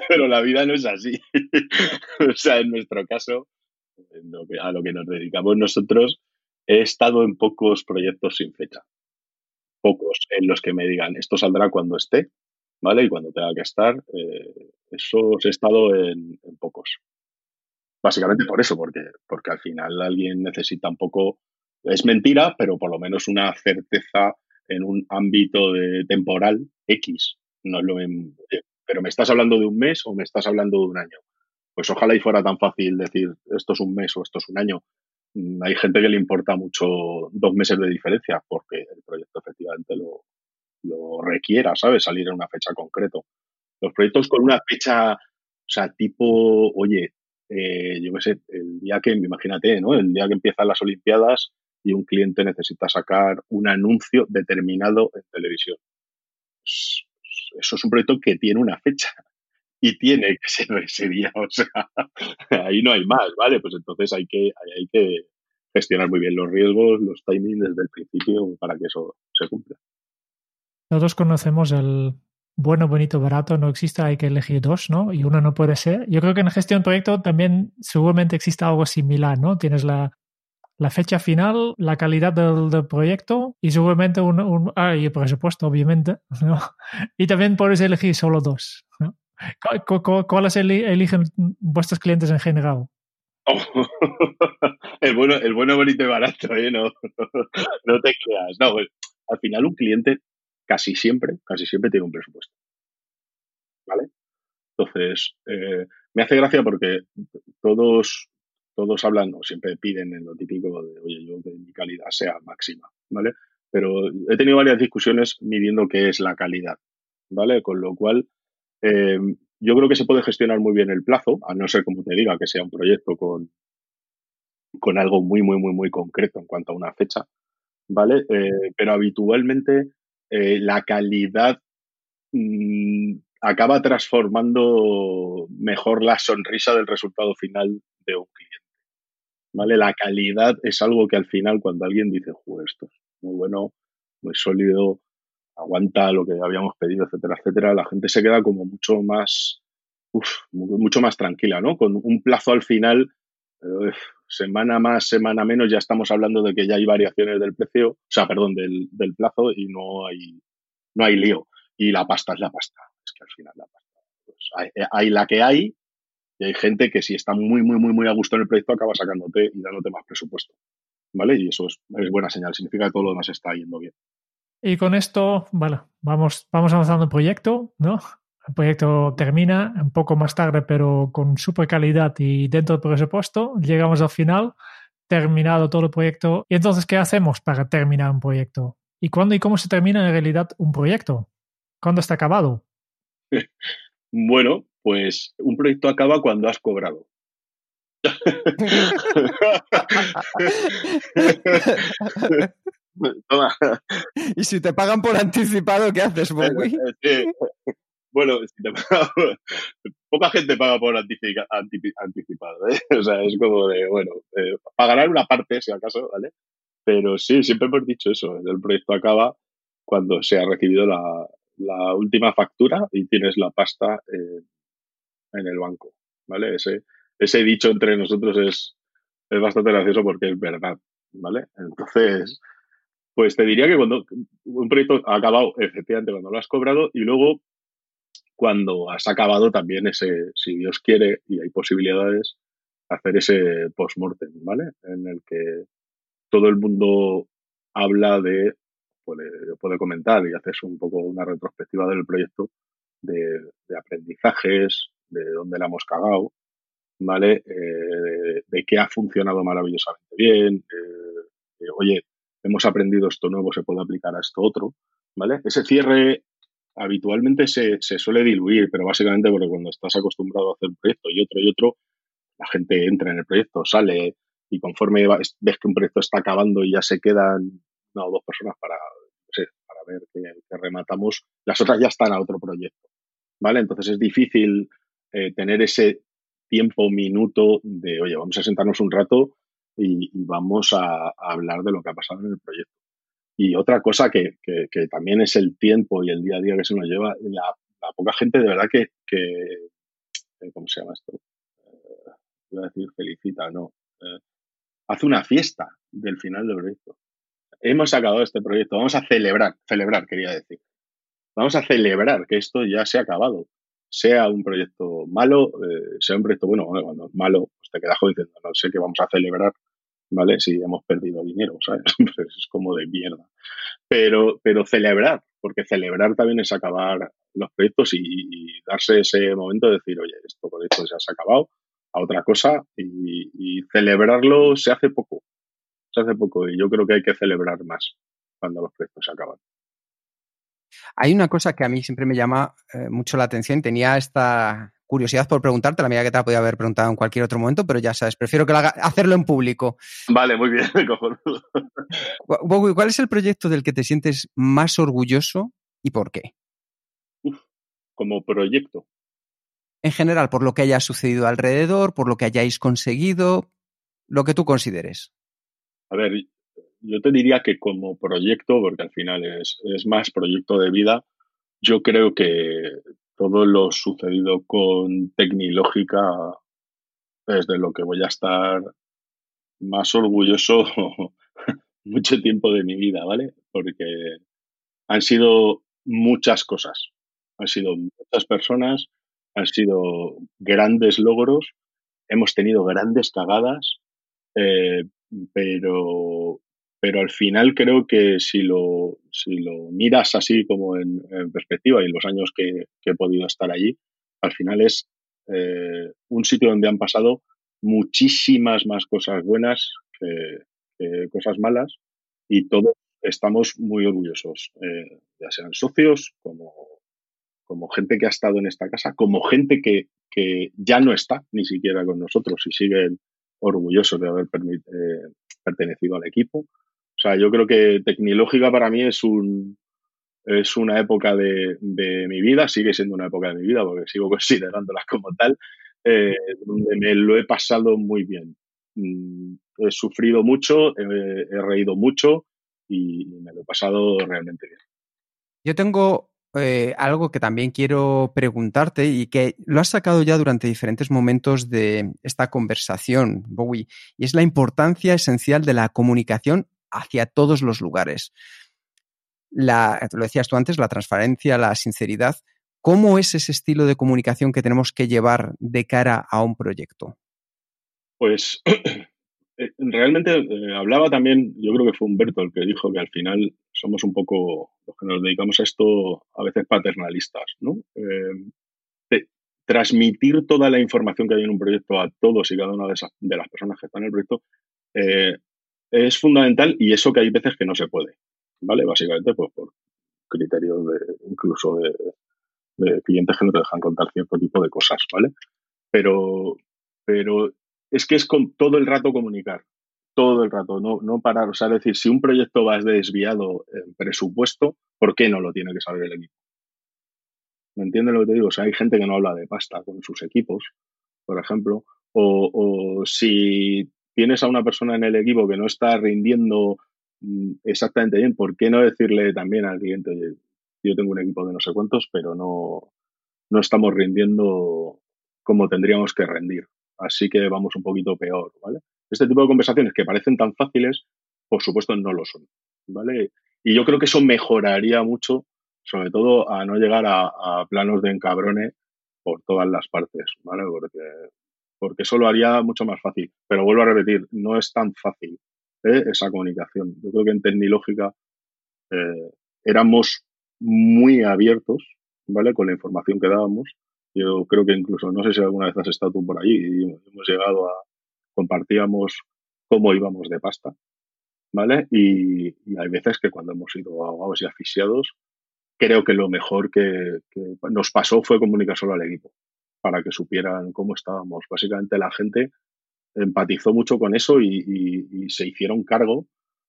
pero, la vida no es así. o sea, en nuestro caso, a lo que nos dedicamos nosotros, he estado en pocos proyectos sin fecha. Pocos en los que me digan, esto saldrá cuando esté, ¿vale? Y cuando tenga que estar, eh, eso he estado en pocos. Básicamente por eso, porque, porque al final alguien necesita un poco, es mentira, pero por lo menos una certeza en un ámbito de temporal X. No lo pero me estás hablando de un mes o me estás hablando de un año. Pues ojalá y fuera tan fácil decir esto es un mes o esto es un año. Mm, hay gente que le importa mucho dos meses de diferencia porque el proyecto efectivamente lo, lo requiera, ¿sabes? Salir en una fecha concreta. Los proyectos con una fecha, o sea, tipo, oye, eh, yo qué sé, el día que, imagínate, ¿no? El día que empiezan las Olimpiadas y un cliente necesita sacar un anuncio determinado en televisión. Pues, eso es un proyecto que tiene una fecha y tiene que ser ese día. O sea, ahí no hay más, ¿vale? Pues entonces hay que, hay que gestionar muy bien los riesgos, los timings desde el principio para que eso se cumpla. Todos conocemos el, bueno, bonito, barato no existe, hay que elegir dos, ¿no? Y uno no puede ser. Yo creo que en gestión de proyecto también seguramente existe algo similar, ¿no? Tienes la, fecha final, la calidad del, proyecto y seguramente un, ah, y el presupuesto, obviamente, ¿no? Y también puedes elegir solo dos, ¿no? ¿Cuáles eligen vuestros clientes en general? el, bueno, el bueno, bonito y barato, ¿eh? No, no te creas. No, pues, al final un cliente casi siempre, casi siempre tiene un presupuesto. ¿Vale? Entonces, eh, me hace gracia porque todos, todos hablan o siempre piden en lo típico de, oye, yo que mi calidad sea máxima, ¿vale? Pero he tenido varias discusiones midiendo qué es la calidad, ¿vale? Con lo cual, eh, yo creo que se puede gestionar muy bien el plazo, a no ser, como te diga, que sea un proyecto con, con algo muy, muy, muy, muy concreto en cuanto a una fecha, ¿vale? Eh, pero habitualmente eh, la calidad mm, acaba transformando mejor la sonrisa del resultado final de un cliente. ¿Vale? La calidad es algo que al final cuando alguien dice, esto es muy bueno, muy sólido, aguanta lo que habíamos pedido, etcétera, etcétera, la gente se queda como mucho más, mucho más tranquila, ¿no? Con un plazo al final, semana más, semana menos, ya estamos hablando de que ya hay variaciones del precio, o sea, perdón, del, del plazo y no hay, no hay lío. Y la pasta es la pasta, es que al final la pasta. Pues hay, hay la que hay y hay gente que si está muy, muy, muy, muy a gusto en el proyecto acaba sacándote y dándote más presupuesto. ¿Vale? Y eso es, es buena señal, significa que todo lo demás está yendo bien. Y con esto, bueno, vamos, vamos avanzando el proyecto, ¿no? El proyecto termina un poco más tarde, pero con super calidad y dentro del presupuesto. Llegamos al final, terminado todo el proyecto. ¿Y entonces qué hacemos para terminar un proyecto? ¿Y cuándo y cómo se termina en realidad un proyecto? ¿Cuándo está acabado? bueno, pues un proyecto acaba cuando has cobrado. y si te pagan por anticipado, ¿qué haces, Bowie? Bueno, poca gente paga por anticipado, ¿eh? O sea, es como de, bueno, eh, pagarán una parte, si acaso, ¿vale? Pero sí, siempre hemos dicho eso, el proyecto acaba cuando se ha recibido la, la última factura y tienes la pasta en el banco, ¿vale? Ese, ese dicho entre nosotros es, es bastante gracioso porque es verdad, ¿vale? Entonces, pues te diría que cuando un proyecto ha acabado, efectivamente, cuando lo has cobrado y luego cuando has acabado también ese, si Dios quiere y hay posibilidades, hacer ese post-mortem, ¿vale? En el que todo el mundo habla de, puede, comentar y haces un poco una retrospectiva del proyecto de, aprendizajes, de dónde la hemos cagado, ¿vale? Eh, de qué ha funcionado maravillosamente bien, oye, hemos aprendido esto nuevo, se puede aplicar a esto otro, ¿vale? Ese cierre habitualmente se, suele diluir, pero básicamente porque cuando estás acostumbrado a hacer un proyecto y otro y otro, la gente entra en el proyecto, sale y conforme ves que un proyecto está acabando y ya se quedan una o dos personas para, para ver que, rematamos, las otras ya están a otro proyecto, ¿vale? Entonces es difícil eh, tener ese tiempo, minuto de, oye, vamos a sentarnos un rato y, vamos a, hablar de lo que ha pasado en el proyecto. Y otra cosa que, también es el tiempo y el día a día que se nos lleva, la, poca gente de verdad que, eh, ¿cómo se llama esto? Eh, voy a decir felicita, no. Eh, hace una fiesta del final del proyecto. Hemos acabado este proyecto, vamos a celebrar, celebrar quería decir. Vamos a celebrar que esto ya se ha acabado. Sea un proyecto malo, sea un proyecto bueno, cuando es malo, pues te quedas diciendo, no sé qué vamos a celebrar ¿vale? Si hemos perdido dinero, ¿sabes? Es como de mierda. Pero, pero celebrar, porque celebrar también es acabar los proyectos y, darse ese momento de decir, oye, esto proyecto ya se ha acabado, a otra cosa, y, celebrarlo se hace poco. Se hace poco, y yo creo que hay que celebrar más cuando los proyectos se acaban. Hay una cosa que a mí siempre me llama eh, mucho la atención. Tenía esta curiosidad por preguntarte, la medida que te la podía haber preguntado en cualquier otro momento, pero ya sabes, prefiero que lo haga, hacerlo en público. Vale, muy bien, ¿Cuál es el proyecto del que te sientes más orgulloso y por qué? como proyecto. En general, por lo que haya sucedido alrededor, por lo que hayáis conseguido, lo que tú consideres. A ver, yo te diría que como proyecto, porque al final es, es más proyecto de vida, yo creo que todo lo sucedido con Tecnológica es de lo que voy a estar más orgulloso mucho tiempo de mi vida, ¿vale? Porque han sido muchas cosas, han sido muchas personas, han sido grandes logros, hemos tenido grandes cagadas, eh, pero pero al final creo que si lo, si lo miras así como en, perspectiva y en los años que, he podido estar allí, al final es eh, un sitio donde han pasado muchísimas más cosas buenas que, cosas malas y todos estamos muy orgullosos, eh, ya sean socios como, como gente que ha estado en esta casa, como gente que, que ya no está ni siquiera con nosotros y siguen orgullosos de haber eh, pertenecido al equipo o sea, yo creo que Tecnológica para mí es un, es una época de, mi vida, sigue siendo una época de mi vida porque sigo considerándolas como tal, eh, donde me lo he pasado muy bien. Mm, he sufrido mucho, he reído mucho y me lo he pasado realmente bien. Yo tengo eh, algo que también quiero preguntarte y que lo has sacado ya durante diferentes momentos de esta conversación, Bowie, y es la importancia esencial de la comunicación hacia todos los lugares. Lo decías tú antes, la transparencia, la sinceridad. ¿Cómo es ese estilo de comunicación que tenemos que llevar de cara a un proyecto? Pues Eh, realmente eh, hablaba también, yo creo que fue Humberto el que dijo que al final somos un poco los que nos dedicamos a esto a veces paternalistas, ¿no? Eh, transmitir toda la información que hay en un proyecto a todos y cada una de las personas que están en el proyecto es fundamental y eso que hay veces que no se puede, ¿vale? Básicamente pues por criterios de incluso de, clientes que no te dejan contar cierto tipo de cosas, ¿vale? Pero, pero es que es con todo el rato comunicar, todo el rato, no, no parar. O sea, decir, si un proyecto va desviado en presupuesto, ¿por qué no lo tiene que saber el equipo? ¿Me entiendes lo que te digo? O sea, hay gente que no habla de pasta con sus equipos, por ejemplo, o, o si tienes a una persona en el equipo que no está rindiendo mm, exactamente bien, ¿por qué no decirle también al cliente, oye, yo tengo un equipo de no sé cuántos, pero no, no estamos rindiendo como tendríamos que rendir? así que vamos un poquito peor, ¿vale? Este tipo de conversaciones que parecen tan fáciles, por supuesto no lo son, ¿vale? Y yo creo que eso mejoraría mucho, sobre todo a no llegar a, planos de encabrone por todas las partes, ¿vale? Porque, porque eso lo haría mucho más fácil. Pero vuelvo a repetir, no es tan fácil ¿eh? esa comunicación. Yo creo que en Tecnilógica eh, éramos muy abiertos, ¿vale? Con la información que dábamos yo creo que incluso, no sé si alguna vez has estado tú por allí hemos llegado a, compartíamos cómo íbamos de pasta, ¿vale? Y, hay veces que cuando hemos sido ahogados y asfixiados, creo que lo mejor que, nos pasó fue comunicar solo al equipo, para que supieran cómo estábamos. Básicamente la gente empatizó mucho con eso y, se hicieron cargo,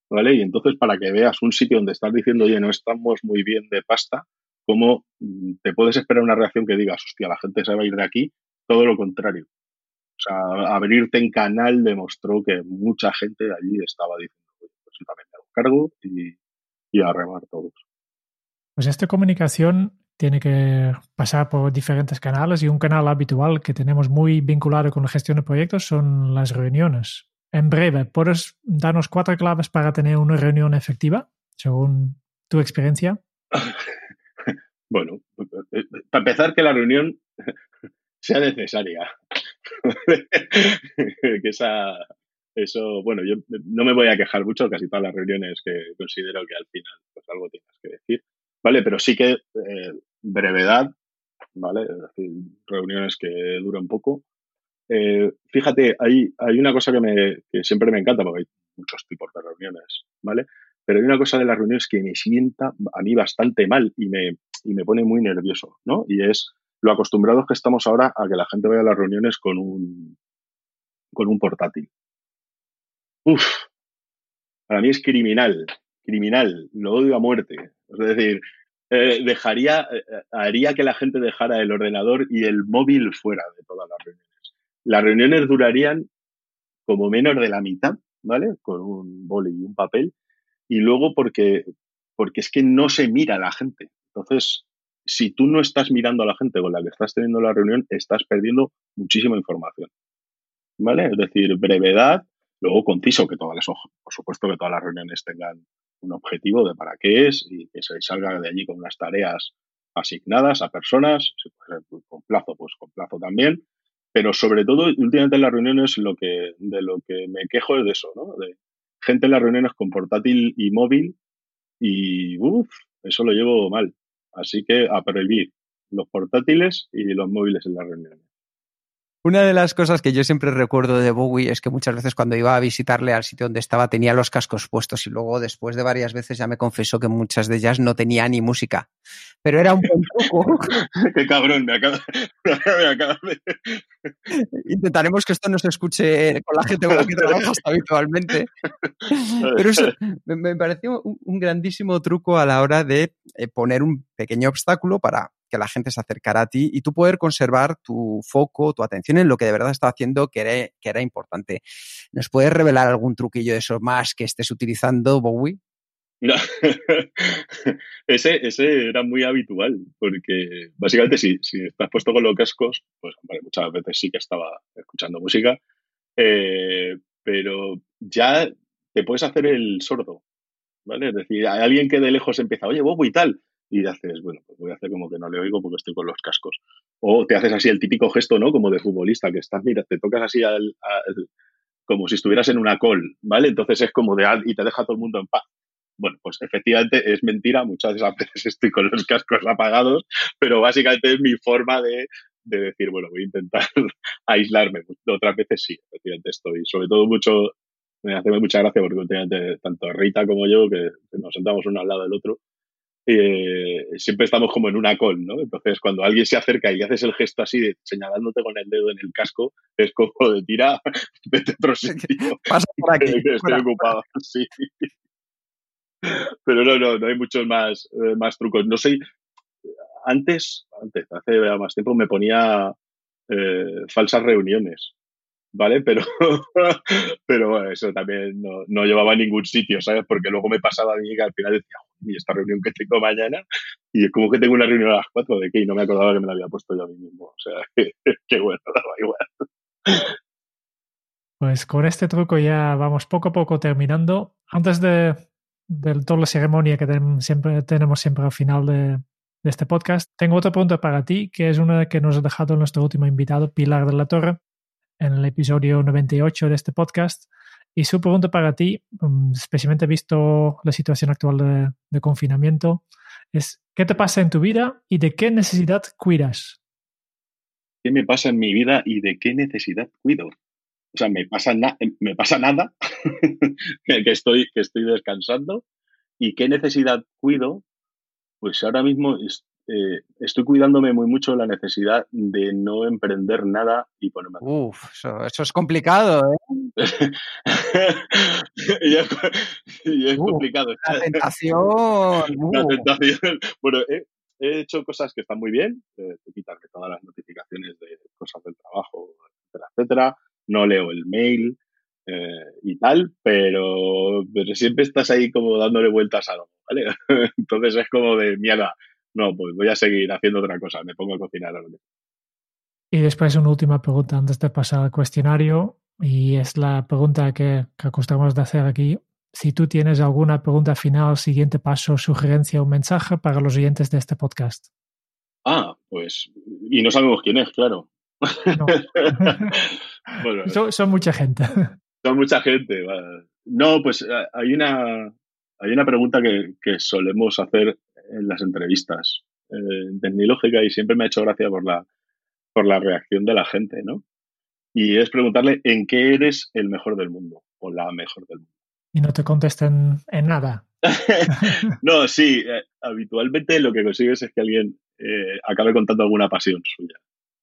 ¿vale? Y entonces para que veas un sitio donde estás diciendo, oye, no estamos muy bien de pasta, cómo mm, te puedes esperar una reacción que digas, hostia, la gente se va a ir de aquí, todo lo contrario. O sea, abrirte en canal demostró que mucha gente allí estaba diciendo, pues yo también cargo y, y a remar todos. Pues esta comunicación tiene que pasar por diferentes canales y un canal habitual que tenemos muy vinculado con la gestión de proyectos son las reuniones. En breve, ¿puedes darnos cuatro claves para tener una reunión efectiva, según tu experiencia? Bueno, eh, para empezar, que la reunión sea necesaria. que esa, eso, bueno, yo no me voy a quejar mucho, casi todas las reuniones que considero que al final pues algo tienes que decir, ¿vale? Pero sí que eh, brevedad, ¿vale? Es decir, reuniones que duran poco. Eh, fíjate, hay, hay una cosa que, me, que siempre me encanta, porque hay muchos tipos de reuniones, ¿vale? Pero hay una cosa de las reuniones que me sienta a mí bastante mal y me, y me pone muy nervioso, ¿no? Y es lo acostumbrados que estamos ahora a que la gente vaya a las reuniones con un, con un portátil. Uf, para mí es criminal, criminal, lo odio a muerte. Es decir, eh, dejaría, eh, haría que la gente dejara el ordenador y el móvil fuera de todas las reuniones. Las reuniones durarían como menos de la mitad, ¿vale? Con un boli y un papel. Y luego porque, porque es que no se mira a la gente. Entonces, si tú no estás mirando a la gente con la que estás teniendo la reunión, estás perdiendo muchísima información. ¿Vale? Es decir, brevedad, luego conciso, que todas las, por supuesto que todas las reuniones tengan un objetivo de para qué es y que se salga de allí con unas tareas asignadas a personas, con plazo, pues con plazo también, pero sobre todo, últimamente en las reuniones lo que, de lo que me quejo es de eso, ¿no? De gente en las reuniones con portátil y móvil y, uff, eso lo llevo mal. Así que a prohibir los portátiles y los móviles en las reuniones. Una de las cosas que yo siempre recuerdo de Bowie es que muchas veces cuando iba a visitarle al sitio donde estaba tenía los cascos puestos y luego después de varias veces ya me confesó que muchas de ellas no tenía ni música. Pero era un buen truco. Qué cabrón, me acaba, me acaba de... Intentaremos que esto no se escuche con la gente con la que trabajas habitualmente. Pero eso me, pareció un, un grandísimo truco a la hora de eh, poner un pequeño obstáculo para que la gente se acercara a ti y tú poder conservar tu foco, tu atención en lo que de verdad está haciendo que era, que era importante. ¿Nos puedes revelar algún truquillo de esos más que estés utilizando, Bowie? No. ese, ese era muy habitual, porque básicamente si, si estás puesto con los cascos, pues muchas veces sí que estaba escuchando música, eh, pero ya te puedes hacer el sordo, ¿vale? Es decir, hay alguien que de lejos empieza, oye, Bobo y tal, y haces, bueno, pues voy a hacer como que no le oigo porque estoy con los cascos. O te haces así el típico gesto, ¿no? Como de futbolista, que estás, mira, te tocas así al, al como si estuvieras en una call, ¿vale? Entonces es como de, y te deja todo el mundo en paz. Bueno, pues efectivamente es mentira, muchas de esas veces estoy con los cascos apagados, pero básicamente es mi forma de, de decir, bueno, voy a intentar aislarme. Otras veces sí, efectivamente estoy, sobre todo mucho, me hace mucha gracia porque últimamente tanto Rita como yo, que nos sentamos uno al lado del otro, eh, siempre estamos como en una call, ¿no? Entonces, cuando alguien se acerca y haces el gesto así de señalándote con el dedo en el casco, es como de tira, vete a otro sitio. Pasa por aquí. Estoy fuera. ocupado, sí. Pero no, no, no hay muchos más, eh, más trucos. No sé, antes, antes, hace más tiempo me ponía eh, falsas reuniones, ¿vale? Pero, pero bueno, eso también no, no llevaba a ningún sitio, ¿sabes? Porque luego me pasaba a mí que al final decía, y esta reunión que tengo mañana, y es como que tengo una reunión a las 4 de qué, y no me acordaba que me la había puesto yo a mí mismo. O sea, que, que bueno, daba igual. Pues con este truco ya vamos poco a poco terminando. Antes de, de toda la ceremonia que siempre, tenemos siempre al final de, de este podcast, tengo otra pregunta para ti, que es una que nos ha dejado nuestro último invitado, Pilar de la Torre, en el episodio 98 de este podcast. Y su pregunta para ti, mm, especialmente visto la situación actual de, confinamiento, es ¿qué te pasa en tu vida y de qué necesidad cuidas? ¿Qué me pasa en mi vida y de qué necesidad cuido? O sea, me pasa, na- me pasa nada, que, estoy, que estoy descansando. ¿Y qué necesidad cuido? Pues ahora mismo es- eh, estoy cuidándome muy mucho la necesidad de no emprender nada y ponerme Uf, eso, eso es complicado, ¿eh? y es, y es Uh, complicado. La tentación. La tentación. Bueno, he, he hecho cosas que están muy bien. Eh, quitarme todas las notificaciones de cosas del trabajo, etcétera, etcétera. No leo el mail eh, y tal, pero, pero siempre estás ahí como dándole vueltas a algo, ¿vale? Entonces es como de mierda. No, pues voy a seguir haciendo otra cosa. Me pongo a cocinar Y después una última pregunta antes de pasar al cuestionario, y es la pregunta que, que acostumbramos de hacer aquí. Si tú tienes alguna pregunta final, siguiente paso, sugerencia o mensaje para los oyentes de este podcast. Ah, pues. Y no sabemos quién es, claro. No. bueno, son, son mucha gente. Son mucha gente. No, pues eh, hay una, hay una pregunta que, que solemos hacer en las entrevistas eh, de Tecnológica y siempre me ha hecho gracia por la, por la reacción de la gente, ¿no? Y es preguntarle en qué eres el mejor del mundo o la mejor del mundo. Y no te contesten en nada. no, sí, eh, habitualmente lo que consigues es que alguien eh, acabe contando alguna pasión suya,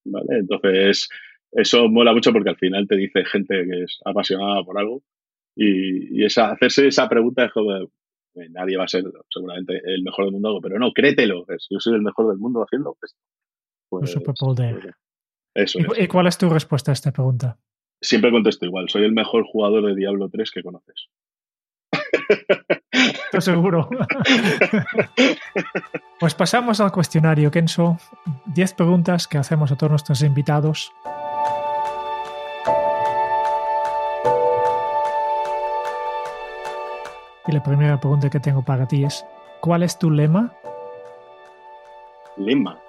¿vale? Entonces, eso mola mucho porque al final te dice gente que es apasionada por algo y, y esa, hacerse esa pregunta es como, nadie va a ser seguramente el mejor del mundo, pero no, créetelo, es, yo soy el mejor del mundo haciendo esto. Un Pues, Super Bowl de- pues, eso ¿Y, es. cuál es tu respuesta a esta pregunta? Siempre contesto igual, soy el mejor jugador de Diablo 3 que conoces. Estoy seguro. pues pasamos al cuestionario, Kenzo. 10 preguntas que hacemos a todos nuestros invitados. Y la primera pregunta que tengo para ti es, ¿cuál es tu lema? Lema.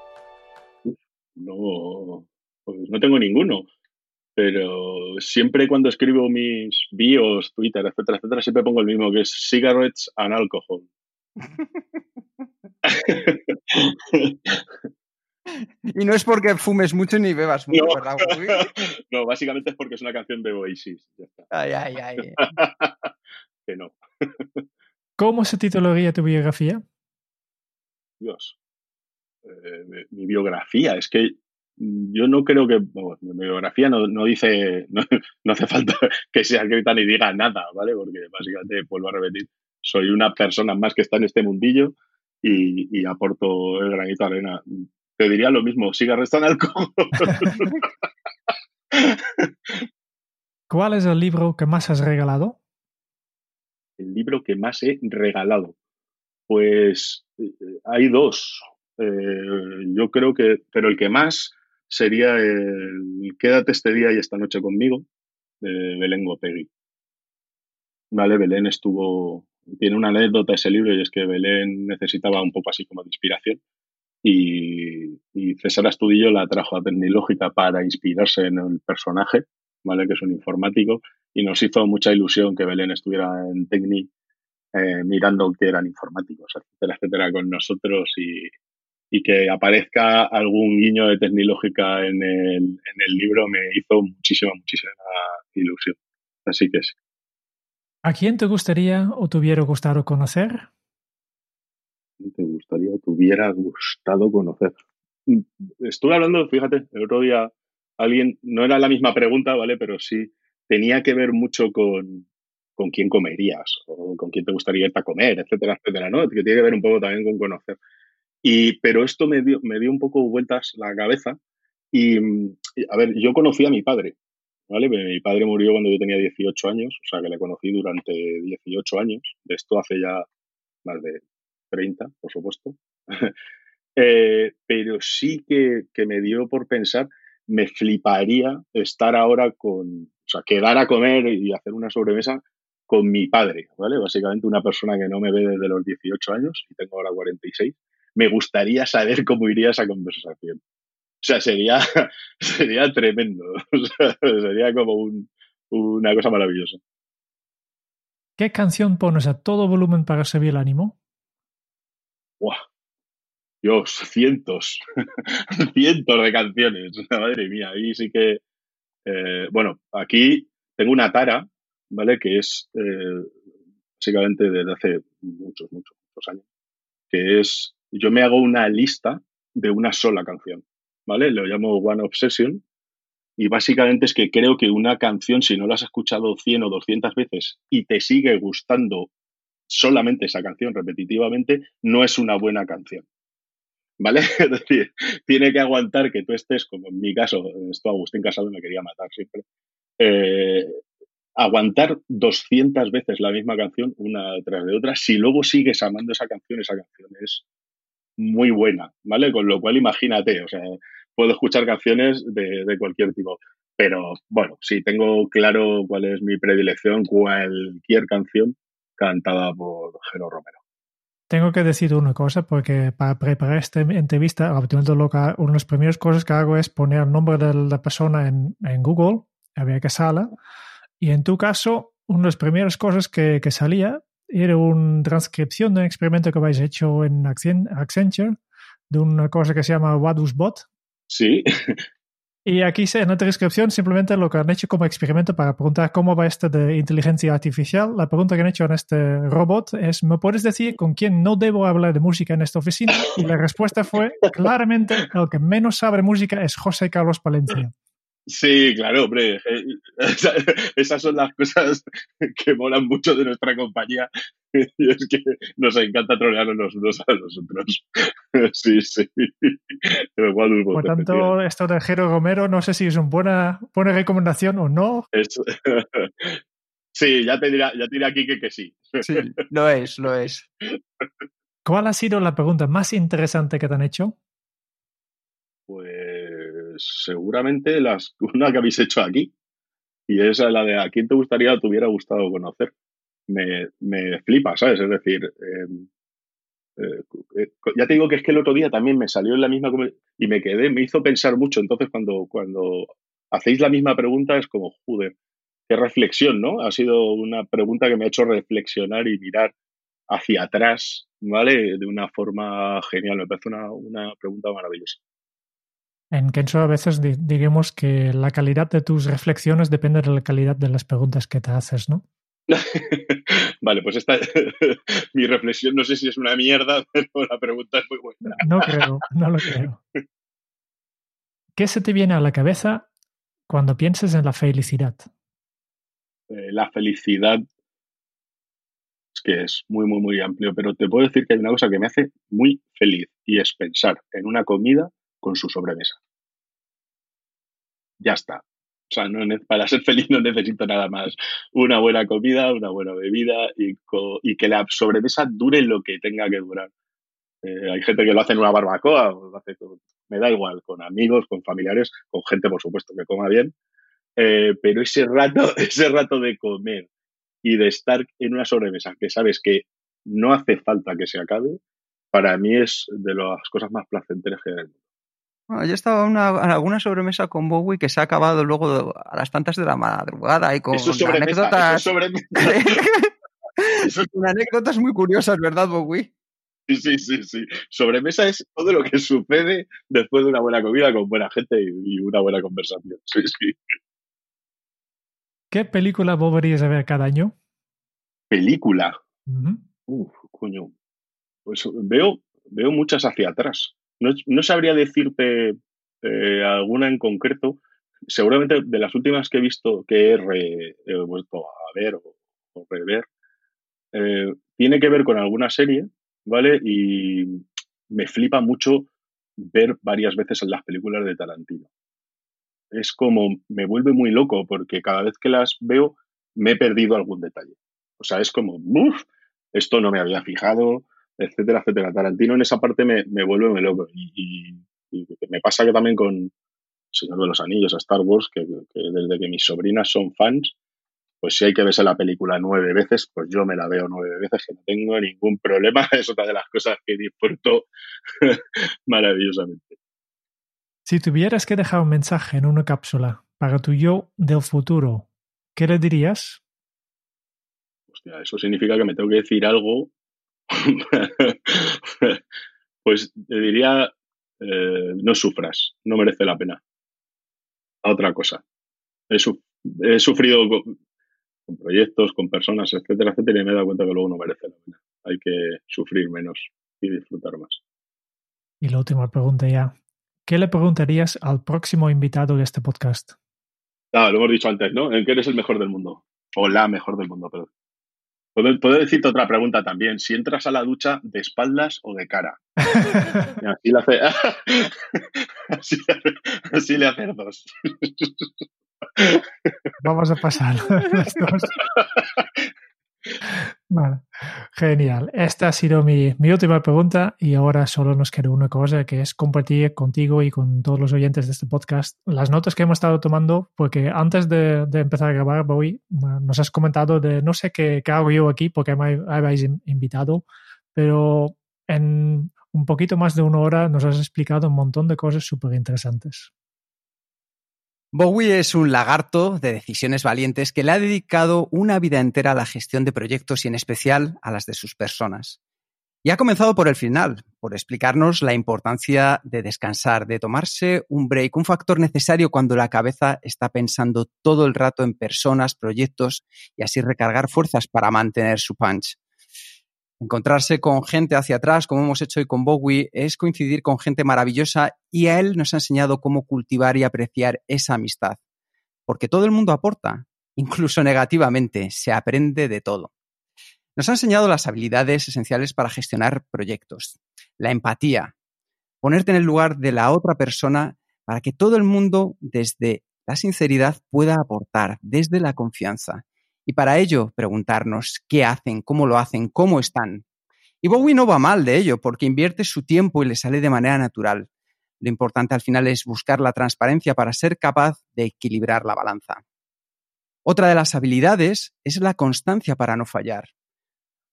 Uf, No, pues no tengo ninguno. Pero siempre cuando escribo mis bios, Twitter, etcétera, etcétera, siempre pongo el mismo, que es cigarettes and alcohol. Y no es porque fumes mucho ni bebas mucho, No. ¿verdad? No, básicamente es porque es una canción de Oasis. Ay, ay, ay. que no. ¿Cómo se titularía tu biografía? Dios. Eh, mi, mi biografía, es que yo no creo que. bueno, mi biografía no, no dice. No, no hace falta que sea escrita ni diga nada, ¿vale? Porque básicamente, vuelvo a repetir, soy una persona más que está en este mundillo y, y aporto el granito de arena. Te diría lo mismo, sigue restando alcohol. ¿Cuál es el libro que más has regalado? El libro que más he regalado. Pues eh, hay dos. Eh, yo creo que, pero el que más sería Quédate este día y esta noche conmigo, de Belén Gopegui. Vale, Belén estuvo, tiene una anécdota ese libro y es que Belén necesitaba un poco así como de inspiración y, y César Astudillo la trajo a Tecnológica para inspirarse en el personaje, ¿vale? Que es un informático y nos hizo mucha ilusión que Belén estuviera en Tecni eh, mirando que eran informáticos, etcétera, etcétera, con nosotros y, y que aparezca algún guiño de Tecnológica en el, en el libro me hizo muchísima, muchísima ilusión. Así que sí. ¿A quién te gustaría o te hubiera gustado conocer? te gustaría o te hubiera gustado conocer? Estuve hablando, fíjate, el otro día alguien, no era la misma pregunta, ¿vale? Pero sí tenía que ver mucho con, con quién comerías o con quién te gustaría irte a comer, etcétera, etcétera, ¿no? Que tiene que ver un poco también con conocer. Y, pero esto me dio, me dio un poco vueltas la cabeza y, a ver, yo conocí a mi padre, ¿vale? Mi padre murió cuando yo tenía 18 años, o sea que le conocí durante 18 años, de esto hace ya más de 30, por supuesto. eh, pero sí que, que me dio por pensar, me fliparía estar ahora con, o sea, quedar a comer y hacer una sobremesa con mi padre, ¿vale? Básicamente una persona que no me ve desde los 18 años y tengo ahora 46. Me gustaría saber cómo iría esa conversación. O sea, sería, sería tremendo. O sea, sería como un, una cosa maravillosa. ¿Qué canción pones a todo volumen para subir el ánimo? ¡Buah! Dios, cientos, cientos de canciones. Madre mía, ahí sí que. Eh, bueno, aquí tengo una tara, ¿vale? Que es eh, básicamente desde hace muchos, muchos, muchos años. Que es. Yo me hago una lista de una sola canción, ¿vale? Lo llamo One Obsession. Y básicamente es que creo que una canción, si no la has escuchado 100 o 200 veces y te sigue gustando solamente esa canción repetitivamente, no es una buena canción. ¿Vale? Es decir, tiene que aguantar que tú estés, como en mi caso, esto Agustín Casado me quería matar siempre, eh, aguantar 200 veces la misma canción una tras de otra, si luego sigues amando esa canción, esa canción es muy buena, ¿vale? Con lo cual imagínate, o sea, puedo escuchar canciones de, cualquier tipo, pero bueno, si tengo claro cuál es mi predilección, cualquier canción cantada por Jero Romero. Tengo que decir una cosa, porque para preparar esta entrevista, obviamente lo que, una de las primeras cosas que hago es poner el nombre de la persona en, en Google, a ver qué. Y en tu caso, una de las primeras cosas que, que salía era una transcripción de un experimento que habéis hecho en Accenture, de una cosa que se llama Wadusbot. Sí. Y aquí en la transcripción simplemente lo que han hecho como experimento para preguntar cómo va esto de inteligencia artificial, la pregunta que han hecho en este robot es, ¿me puedes decir con quién no debo hablar de música en esta oficina? Y la respuesta fue, claramente, el que menos sabe música es José Carlos Palencia. Sí, claro, hombre. Esas son las cosas que molan mucho de nuestra compañía. Y es que nos encanta trolearnos los unos a los otros. Sí, sí. Por tanto, esto de Jero Romero, no sé si es una buena, buena recomendación o no. Es... Sí, ya te dirá, ya te dirá aquí que, que sí. Sí, lo es, lo es. ¿Cuál ha sido la pregunta más interesante que te han hecho? Pues seguramente las, una que habéis hecho aquí. Y esa es la de a quién te gustaría te hubiera gustado conocer. Me, me flipa, ¿sabes? Es decir, eh, eh, ya te digo que es que el otro día también me salió en la misma y me quedé, me hizo pensar mucho. Entonces, cuando, cuando hacéis la misma pregunta, es como, joder, qué reflexión, ¿no? Ha sido una pregunta que me ha hecho reflexionar y mirar hacia atrás, ¿vale? De una forma genial. Me parece una, una pregunta maravillosa. En Kenzo a veces di- diríamos que la calidad de tus reflexiones depende de la calidad de las preguntas que te haces, ¿no? vale, pues esta mi reflexión no sé si es una mierda, pero la pregunta es muy buena. No creo, no lo creo. ¿Qué se te viene a la cabeza cuando piensas en la felicidad? Eh, la felicidad es que es muy, muy, muy amplio, pero te puedo decir que hay una cosa que me hace muy feliz y es pensar en una comida con su sobremesa. Ya está. O sea, para ser feliz no necesito nada más. Una buena comida, una buena bebida y, que la sobremesa dure lo que tenga que durar. Eh, hay gente que lo hace en una barbacoa, me da igual, con amigos, con familiares, con gente, por supuesto, que coma bien. Eh, pero ese rato, ese rato de comer y de estar en una sobremesa que sabes que no hace falta que se acabe, para mí es de las cosas más placenteras que en el mundo. Bueno, yo estaba en, una- en alguna sobremesa con Bowie que se ha acabado luego a las tantas de la madrugada y con Eso anécdotas, sobremesa. Eso es- anécdotas muy curiosas, ¿verdad, Bowie? sí, sí, sí, sí. Sobremesa es todo lo que sucede después de una buena comida con buena gente y, una buena conversación. Sí, sí. ¿Qué película volverías a ver cada año? Película. Ujú. Uf, coño. Pues veo, veo muchas hacia atrás. No, sabría decirte eh, alguna en concreto. Seguramente de las últimas que he visto, que he vuelto a ver o, o rever, eh, tiene que ver con alguna serie, ¿vale? Y me flipa mucho ver varias veces las películas de Tarantino. Es como, me vuelve muy loco porque cada vez que las veo me he perdido algún detalle. O sea, es como, uff, esto no me había fijado, etcétera, etcétera. Tarantino en esa parte me, me vuelve muy loco. Y, y- y me pasa que también con Señor de los Anillos, a Star Wars, que, que desde que mis sobrinas son fans, pues si hay que verse la película nueve veces, pues yo me la veo nueve veces, que no tengo ningún problema. Es otra de las cosas que disfruto maravillosamente. Si tuvieras que dejar un mensaje en una cápsula para tu yo del futuro, ¿qué le dirías? Hostia, eso significa que me tengo que decir algo. pues te diría, eh, no sufras, no merece la pena. A otra cosa. He, su- he sufrido con, con proyectos, con personas, etcétera, etcétera, y me he dado cuenta que luego no merece la pena. Hay que sufrir menos y disfrutar más. Y la última pregunta ya. ¿Qué le preguntarías al próximo invitado de este podcast? Ah, lo hemos dicho antes, ¿no? ¿En qué eres el mejor del mundo? O la mejor del mundo, perdón. Puedo, puedo decirte otra pregunta también. Si entras a la ducha de espaldas o de cara. Y Así le hace. así, así le haces dos. Vamos a pasar dos. Vale, genial. Esta ha sido mi, mi última pregunta y ahora solo nos queda una cosa que es compartir contigo y con todos los oyentes de este podcast las notas que hemos estado tomando porque antes de, de empezar a grabar hoy nos has comentado de no sé qué, qué hago yo aquí porque me habéis in- invitado, pero en un poquito más de una hora nos has explicado un montón de cosas súper interesantes. Bowie es un lagarto de decisiones valientes que le ha dedicado una vida entera a la gestión de proyectos y en especial a las de sus personas. Y ha comenzado por el final, por explicarnos la importancia de descansar, de tomarse un break, un factor necesario cuando la cabeza está pensando todo el rato en personas, proyectos y así recargar fuerzas para mantener su punch. Encontrarse con gente hacia atrás, como hemos hecho hoy con Bowie, es coincidir con gente maravillosa y a él nos ha enseñado cómo cultivar y apreciar esa amistad. Porque todo el mundo aporta, incluso negativamente, se aprende de todo. Nos ha enseñado las habilidades esenciales para gestionar proyectos, la empatía, ponerte en el lugar de la otra persona para que todo el mundo desde la sinceridad pueda aportar, desde la confianza. Y para ello, preguntarnos qué hacen, cómo lo hacen, cómo están. Y Bowie no va mal de ello, porque invierte su tiempo y le sale de manera natural. Lo importante al final es buscar la transparencia para ser capaz de equilibrar la balanza. Otra de las habilidades es la constancia para no fallar.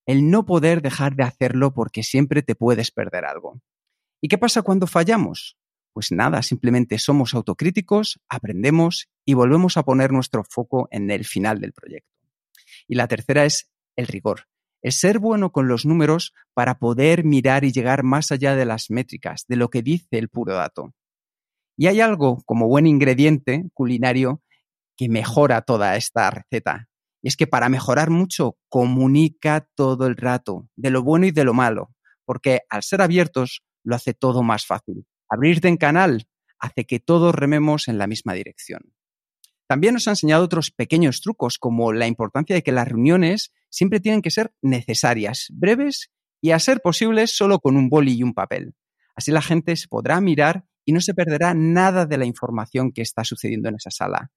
El no poder dejar de hacerlo porque siempre te puedes perder algo. ¿Y qué pasa cuando fallamos? Pues nada, simplemente somos autocríticos, aprendemos y volvemos a poner nuestro foco en el final del proyecto. Y la tercera es el rigor. Es ser bueno con los números para poder mirar y llegar más allá de las métricas, de lo que dice el puro dato. Y hay algo como buen ingrediente culinario que mejora toda esta receta. Y es que para mejorar mucho, comunica todo el rato, de lo bueno y de lo malo, porque al ser abiertos lo hace todo más fácil. Abrirte en canal hace que todos rememos en la misma dirección. También nos ha enseñado otros pequeños trucos, como la importancia de que las reuniones siempre tienen que ser necesarias, breves y a ser posibles solo con un boli y un papel. Así la gente se podrá mirar y no se perderá nada de la información que está sucediendo en esa sala.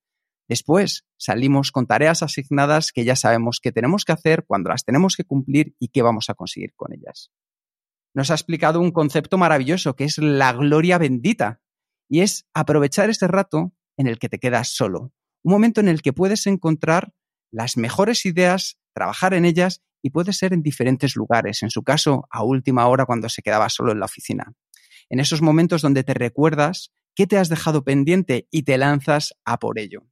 Después salimos con tareas asignadas que ya sabemos que tenemos que hacer, cuando las tenemos que cumplir y qué vamos a conseguir con ellas. Nos ha explicado un concepto maravilloso que es la gloria bendita y es aprovechar ese rato en el que te quedas solo, un momento en el que puedes encontrar las mejores ideas, trabajar en ellas y puede ser en diferentes lugares, en su caso a última hora cuando se quedaba solo en la oficina. En esos momentos donde te recuerdas qué te has dejado pendiente y te lanzas a por ello.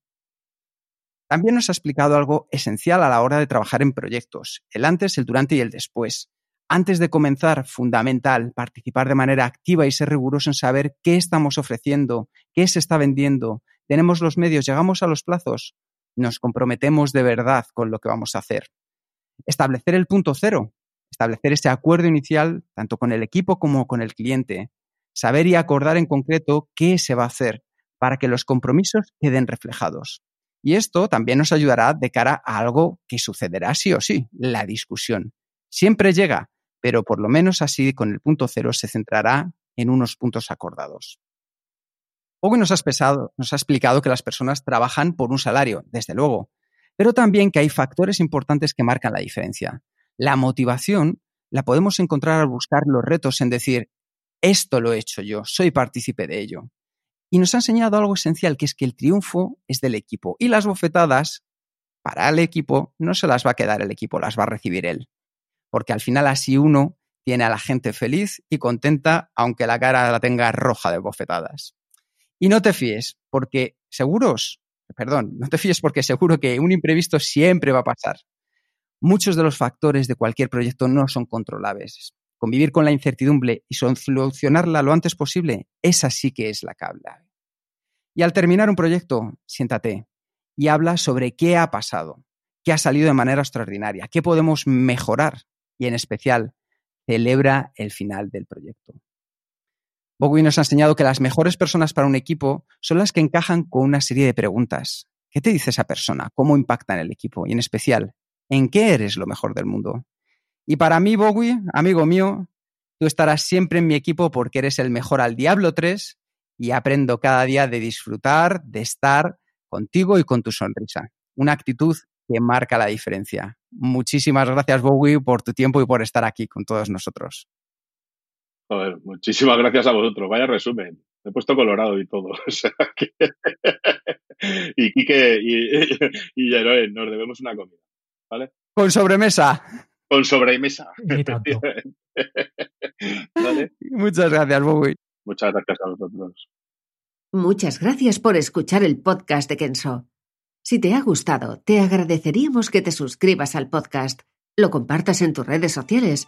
También nos ha explicado algo esencial a la hora de trabajar en proyectos, el antes, el durante y el después. Antes de comenzar, fundamental, participar de manera activa y ser riguroso en saber qué estamos ofreciendo, qué se está vendiendo, tenemos los medios, llegamos a los plazos, nos comprometemos de verdad con lo que vamos a hacer. Establecer el punto cero, establecer ese acuerdo inicial tanto con el equipo como con el cliente, saber y acordar en concreto qué se va a hacer para que los compromisos queden reflejados. Y esto también nos ayudará de cara a algo que sucederá sí o sí, la discusión. Siempre llega, pero por lo menos así con el punto cero se centrará en unos puntos acordados. Hoy nos, nos ha explicado que las personas trabajan por un salario, desde luego, pero también que hay factores importantes que marcan la diferencia. La motivación la podemos encontrar al buscar los retos en decir, esto lo he hecho yo, soy partícipe de ello. Y nos ha enseñado algo esencial, que es que el triunfo es del equipo y las bofetadas para el equipo no se las va a quedar el equipo, las va a recibir él. Porque al final así uno tiene a la gente feliz y contenta, aunque la cara la tenga roja de bofetadas. Y no te fíes, porque seguros perdón, no te fíes porque seguro que un imprevisto siempre va a pasar. Muchos de los factores de cualquier proyecto no son controlables. Convivir con la incertidumbre y solucionarla lo antes posible, esa sí que es la cabla. Y al terminar un proyecto, siéntate y habla sobre qué ha pasado, qué ha salido de manera extraordinaria, qué podemos mejorar y en especial celebra el final del proyecto. Bowie nos ha enseñado que las mejores personas para un equipo son las que encajan con una serie de preguntas. ¿Qué te dice esa persona? ¿Cómo impacta en el equipo? Y en especial, ¿en qué eres lo mejor del mundo? Y para mí, Bowie, amigo mío, tú estarás siempre en mi equipo porque eres el mejor al Diablo 3 y aprendo cada día de disfrutar, de estar contigo y con tu sonrisa. Una actitud que marca la diferencia. Muchísimas gracias, Bowie, por tu tiempo y por estar aquí con todos nosotros. Joder, muchísimas gracias a vosotros. Vaya resumen. Me he puesto colorado y todo. y Quique y, y, nos debemos una comida. ¿Vale? Con sobremesa. Con sobremesa. Muchas gracias, Bowie. Muchas gracias a vosotros. Muchas gracias por escuchar el podcast de Kenso. Si te ha gustado, te agradeceríamos que te suscribas al podcast, lo compartas en tus redes sociales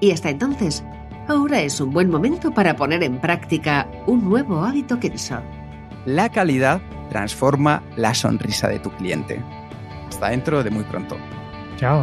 Y hasta entonces, ahora es un buen momento para poner en práctica un nuevo hábito Kenso. La calidad transforma la sonrisa de tu cliente. Hasta dentro de muy pronto. Chao.